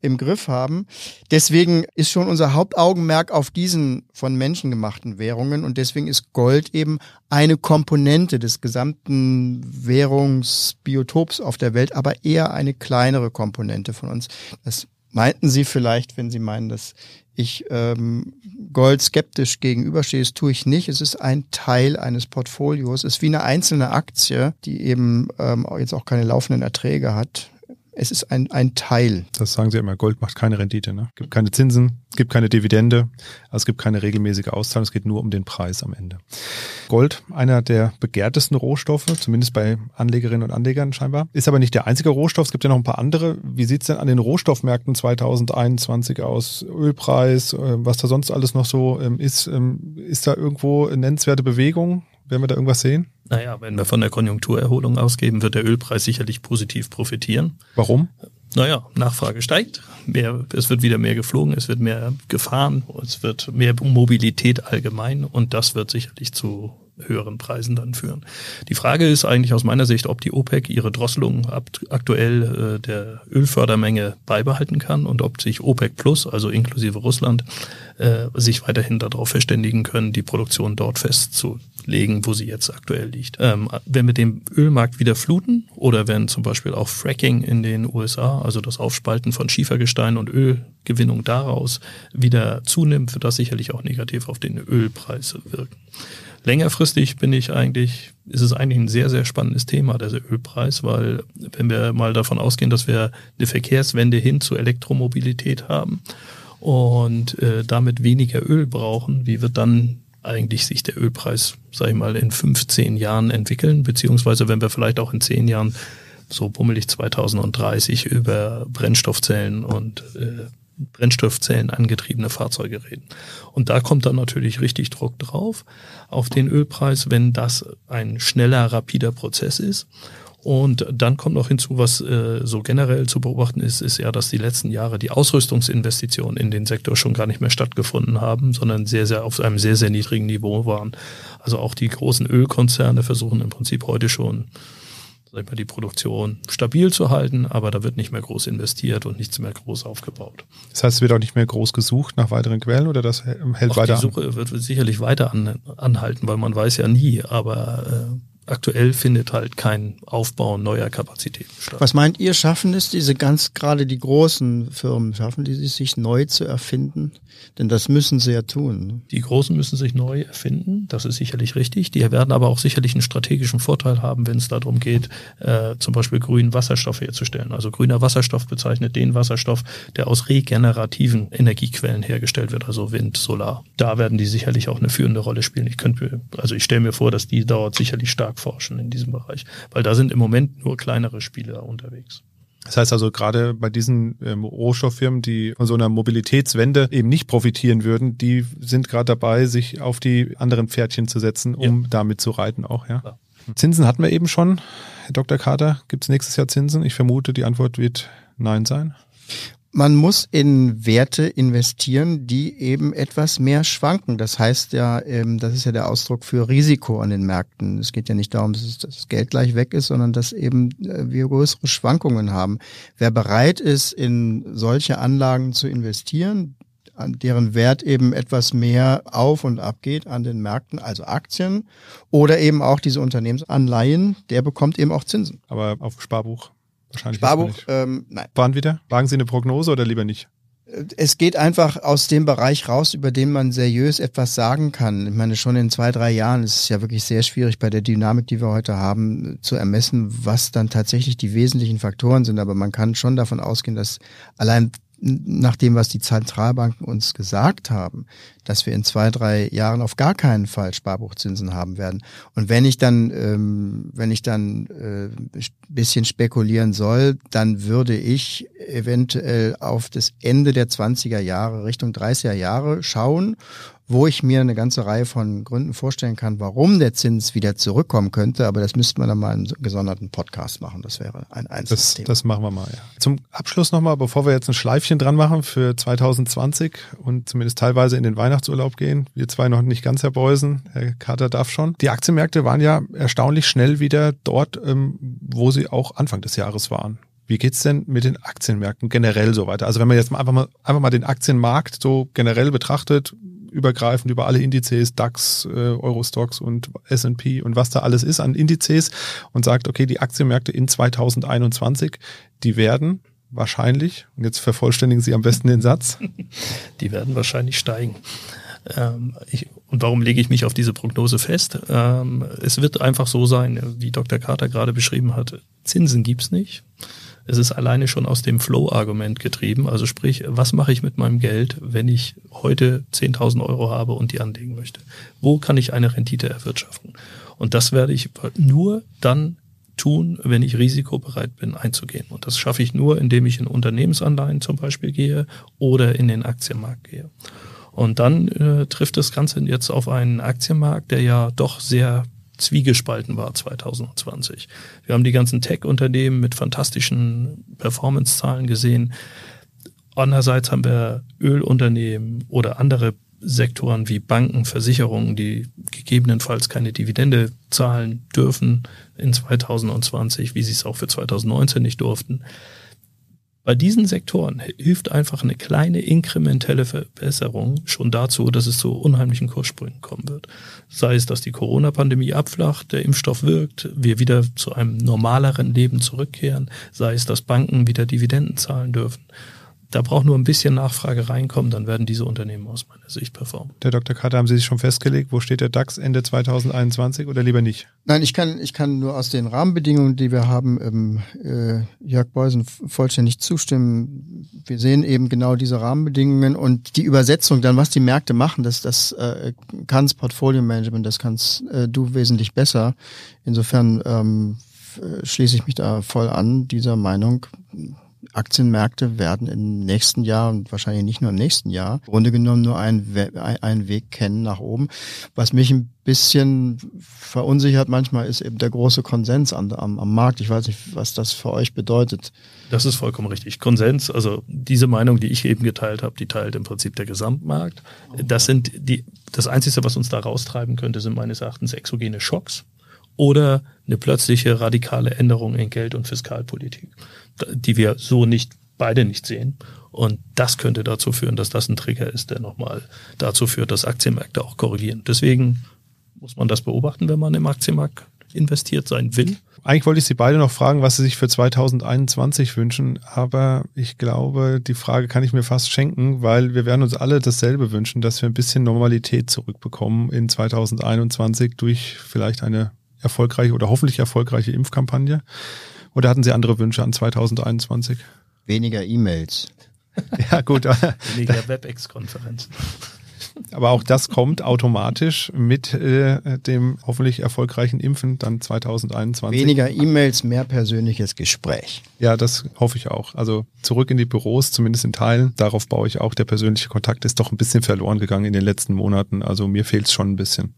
im Griff haben. Deswegen ist schon unser Hauptaugenmerk auf diesen von Menschen gemachten Währungen und deswegen ist Gold eben eine Komponente des gesamten Währungsbiotops auf der Welt, aber eher eine kleinere Komponente von uns. Das meinten Sie vielleicht, wenn Sie meinen, dass ich ähm, Gold skeptisch gegenüberstehe, das tue ich nicht. Es ist ein Teil eines Portfolios. Es ist wie eine einzelne Aktie, die eben ähm, jetzt auch keine laufenden Erträge hat es ist ein, ein Teil. Das sagen Sie immer, Gold macht keine Rendite. Ne? Es gibt keine Zinsen, es gibt keine Dividende, also es gibt keine regelmäßige Auszahlung, es geht nur um den Preis am Ende. Gold, einer der begehrtesten Rohstoffe, zumindest bei Anlegerinnen und Anlegern scheinbar, ist aber nicht der einzige Rohstoff, es gibt ja noch ein paar andere. Wie sieht's denn an den Rohstoffmärkten 2021 aus? Ölpreis, äh, was da sonst alles noch so ähm, ist, ähm, ist da irgendwo nennenswerte Bewegung? Werden wir da irgendwas sehen? Naja, wenn wir von der Konjunkturerholung ausgehen, wird der Ölpreis sicherlich positiv profitieren. Warum? Naja, Nachfrage steigt, mehr, es wird wieder mehr geflogen, es wird mehr gefahren, es wird mehr Mobilität allgemein und das wird sicherlich zu höheren Preisen dann führen. Die Frage ist eigentlich aus meiner Sicht, ob die OPEC ihre Drosselung aktuell äh, der Ölfördermenge beibehalten kann und ob sich OPEC Plus, also inklusive Russland, äh, sich weiterhin darauf verständigen können, die Produktion dort festzulegen, wo sie jetzt aktuell liegt. Ähm, wenn wir den Ölmarkt wieder fluten oder wenn zum Beispiel auch Fracking in den USA, also das Aufspalten von Schiefergestein und Ölgewinnung daraus wieder zunimmt, wird das sicherlich auch negativ auf den Ölpreis wirken. Längerfristig bin ich eigentlich, ist es eigentlich ein sehr, sehr spannendes Thema, der Ölpreis, weil wenn wir mal davon ausgehen, dass wir eine Verkehrswende hin zu Elektromobilität haben und äh, damit weniger Öl brauchen, wie wird dann eigentlich sich der Ölpreis, sag ich mal, in 15 Jahren entwickeln, beziehungsweise wenn wir vielleicht auch in 10 Jahren so bummelig 2030 über Brennstoffzellen und äh, Brennstoffzellen angetriebene Fahrzeuge reden. Und da kommt dann natürlich richtig Druck drauf auf den Ölpreis, wenn das ein schneller, rapider Prozess ist. Und dann kommt noch hinzu, was äh, so generell zu beobachten ist, ist ja, dass die letzten Jahre die Ausrüstungsinvestitionen in den Sektor schon gar nicht mehr stattgefunden haben, sondern sehr, sehr auf einem sehr, sehr niedrigen Niveau waren. Also auch die großen Ölkonzerne versuchen im Prinzip heute schon sag ich mal, die Produktion stabil zu halten, aber da wird nicht mehr groß investiert und nichts mehr groß aufgebaut. Das heißt, es wird auch nicht mehr groß gesucht nach weiteren Quellen oder das hält auch weiter Die Suche an? wird sicherlich weiter an, anhalten, weil man weiß ja nie, aber äh, aktuell findet halt kein Aufbau neuer Kapazitäten statt. Was meint ihr, schaffen es diese ganz, gerade die großen Firmen, schaffen die es sich neu zu erfinden? Denn das müssen sie ja tun. Ne? Die Großen müssen sich neu erfinden, das ist sicherlich richtig. Die werden aber auch sicherlich einen strategischen Vorteil haben, wenn es darum geht, äh, zum Beispiel grünen Wasserstoff herzustellen. Also grüner Wasserstoff bezeichnet den Wasserstoff, der aus regenerativen Energiequellen hergestellt wird, also Wind, Solar. Da werden die sicherlich auch eine führende Rolle spielen. Ich könnte, also ich stelle mir vor, dass die dort sicherlich stark forschen in diesem Bereich, weil da sind im Moment nur kleinere Spieler unterwegs. Das heißt also gerade bei diesen ähm, Rohstofffirmen, die von so einer Mobilitätswende eben nicht profitieren würden, die sind gerade dabei, sich auf die anderen Pferdchen zu setzen, um ja. damit zu reiten auch, ja. ja. Zinsen hatten wir eben schon. Herr Dr. Carter, gibt es nächstes Jahr Zinsen? Ich vermute, die Antwort wird Nein sein. Man muss in Werte investieren, die eben etwas mehr schwanken. Das heißt ja, ähm, das ist ja der Ausdruck für Risiko an den Märkten. Es geht ja nicht darum, dass das Geld gleich weg ist, sondern dass eben äh, wir größere Schwankungen haben. Wer bereit ist, in solche Anlagen zu investieren, an deren Wert eben etwas mehr auf und ab geht an den Märkten, also Aktien oder eben auch diese Unternehmensanleihen, der bekommt eben auch Zinsen. Aber auf Sparbuch Wahrscheinlich Sparbuch, ähm, nein. Wann wieder? Wagen Sie eine Prognose oder lieber nicht? Es geht einfach aus dem Bereich raus, über den man seriös etwas sagen kann. Ich meine, schon in zwei, drei Jahren ist es ja wirklich sehr schwierig bei der Dynamik, die wir heute haben, zu ermessen, was dann tatsächlich die wesentlichen Faktoren sind. Aber man kann schon davon ausgehen, dass allein nach dem, was die Zentralbanken uns gesagt haben, dass wir in zwei, drei Jahren auf gar keinen Fall Sparbuchzinsen haben werden. Und wenn ich dann, ähm, wenn ich dann äh, bisschen spekulieren soll, dann würde ich eventuell auf das Ende der 20er Jahre, Richtung 30er Jahre schauen wo ich mir eine ganze Reihe von Gründen vorstellen kann, warum der Zins wieder zurückkommen könnte. Aber das müsste man dann mal einen gesonderten Podcast machen. Das wäre ein einzelnes das, Thema. Das machen wir mal, ja. Zum Abschluss nochmal, bevor wir jetzt ein Schleifchen dran machen für 2020 und zumindest teilweise in den Weihnachtsurlaub gehen. Wir zwei noch nicht ganz, Herr Beusen. Herr Carter darf schon. Die Aktienmärkte waren ja erstaunlich schnell wieder dort, ähm, wo sie auch Anfang des Jahres waren. Wie geht's denn mit den Aktienmärkten generell so weiter? Also wenn man jetzt mal einfach mal, einfach mal den Aktienmarkt so generell betrachtet, übergreifend über alle Indizes, DAX, äh, Eurostox und S&P und was da alles ist an Indizes und sagt, okay, die Aktienmärkte in 2021, die werden wahrscheinlich, und jetzt vervollständigen Sie am besten den Satz. Die werden wahrscheinlich steigen. Ähm, ich, und warum lege ich mich auf diese Prognose fest? Ähm, es wird einfach so sein, wie Dr. Carter gerade beschrieben hat, Zinsen gibt's nicht. Es ist alleine schon aus dem Flow-Argument getrieben. Also sprich, was mache ich mit meinem Geld, wenn ich heute 10.000 Euro habe und die anlegen möchte? Wo kann ich eine Rendite erwirtschaften? Und das werde ich nur dann tun, wenn ich risikobereit bin, einzugehen. Und das schaffe ich nur, indem ich in Unternehmensanleihen zum Beispiel gehe oder in den Aktienmarkt gehe. Und dann äh, trifft das Ganze jetzt auf einen Aktienmarkt, der ja doch sehr zwiegespalten war 2020. Wir haben die ganzen Tech-Unternehmen mit fantastischen Performance-Zahlen gesehen. Andererseits haben wir Ölunternehmen oder andere Sektoren wie Banken, Versicherungen, die gegebenenfalls keine Dividende zahlen dürfen in 2020, wie sie es auch für 2019 nicht durften. Bei diesen Sektoren hilft einfach eine kleine inkrementelle Verbesserung schon dazu, dass es zu unheimlichen Kurssprüngen kommen wird. Sei es, dass die Corona-Pandemie abflacht, der Impfstoff wirkt, wir wieder zu einem normaleren Leben zurückkehren, sei es, dass Banken wieder Dividenden zahlen dürfen. Da braucht nur ein bisschen Nachfrage reinkommen, dann werden diese Unternehmen aus meiner Sicht performen. Der Dr. Kater, haben Sie sich schon festgelegt, wo steht der DAX Ende 2021 oder lieber nicht? Nein, ich kann, ich kann nur aus den Rahmenbedingungen, die wir haben, ähm, äh, Jörg Beusen vollständig zustimmen. Wir sehen eben genau diese Rahmenbedingungen und die Übersetzung dann, was die Märkte machen, das, das äh, kann das Portfolio Management, das kannst äh, du wesentlich besser. Insofern ähm, schließe ich mich da voll an dieser Meinung Aktienmärkte werden im nächsten Jahr und wahrscheinlich nicht nur im nächsten Jahr im Grunde genommen nur einen, We einen Weg kennen nach oben. Was mich ein bisschen verunsichert manchmal ist eben der große Konsens am, am, am Markt. Ich weiß nicht, was das für euch bedeutet. Das ist vollkommen richtig. Konsens, also diese Meinung, die ich eben geteilt habe, die teilt im Prinzip der Gesamtmarkt. Das sind die, das Einzige, was uns da raustreiben könnte, sind meines Erachtens exogene Schocks oder eine plötzliche radikale Änderung in Geld- und Fiskalpolitik die wir so nicht beide nicht sehen. Und das könnte dazu führen, dass das ein Trigger ist, der nochmal dazu führt, dass Aktienmärkte auch korrigieren. Deswegen muss man das beobachten, wenn man im Aktienmarkt investiert sein will. Eigentlich wollte ich Sie beide noch fragen, was Sie sich für 2021 wünschen, aber ich glaube, die Frage kann ich mir fast schenken, weil wir werden uns alle dasselbe wünschen, dass wir ein bisschen Normalität zurückbekommen in 2021 durch vielleicht eine erfolgreiche oder hoffentlich erfolgreiche Impfkampagne. Oder hatten Sie andere Wünsche an 2021? Weniger E-Mails. ja, gut. Weniger WebEx-Konferenzen. Aber auch das kommt automatisch mit äh, dem hoffentlich erfolgreichen Impfen dann 2021. Weniger E-Mails, mehr persönliches Gespräch. Ja, das hoffe ich auch. Also zurück in die Büros, zumindest in Teilen. Darauf baue ich auch. Der persönliche Kontakt ist doch ein bisschen verloren gegangen in den letzten Monaten. Also mir fehlt es schon ein bisschen.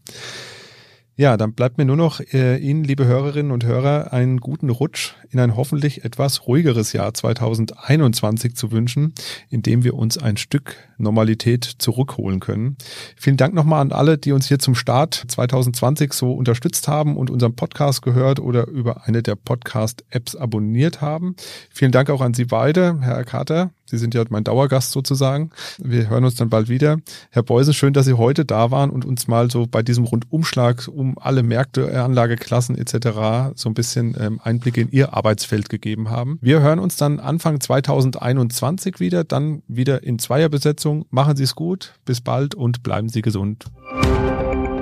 Ja, dann bleibt mir nur noch äh, Ihnen, liebe Hörerinnen und Hörer, einen guten Rutsch in ein hoffentlich etwas ruhigeres Jahr 2021 zu wünschen, in dem wir uns ein Stück Normalität zurückholen können. Vielen Dank nochmal an alle, die uns hier zum Start 2020 so unterstützt haben und unseren Podcast gehört oder über eine der Podcast-Apps abonniert haben. Vielen Dank auch an Sie beide, Herr Kater. Sie sind ja mein Dauergast sozusagen. Wir hören uns dann bald wieder. Herr Beusen, schön, dass Sie heute da waren und uns mal so bei diesem Rundumschlag um alle Märkte, Anlageklassen etc. so ein bisschen ähm, Einblicke in Ihr Arbeitsfeld gegeben haben. Wir hören uns dann Anfang 2021 wieder, dann wieder in Zweierbesetzung. Machen Sie es gut, bis bald und bleiben Sie gesund.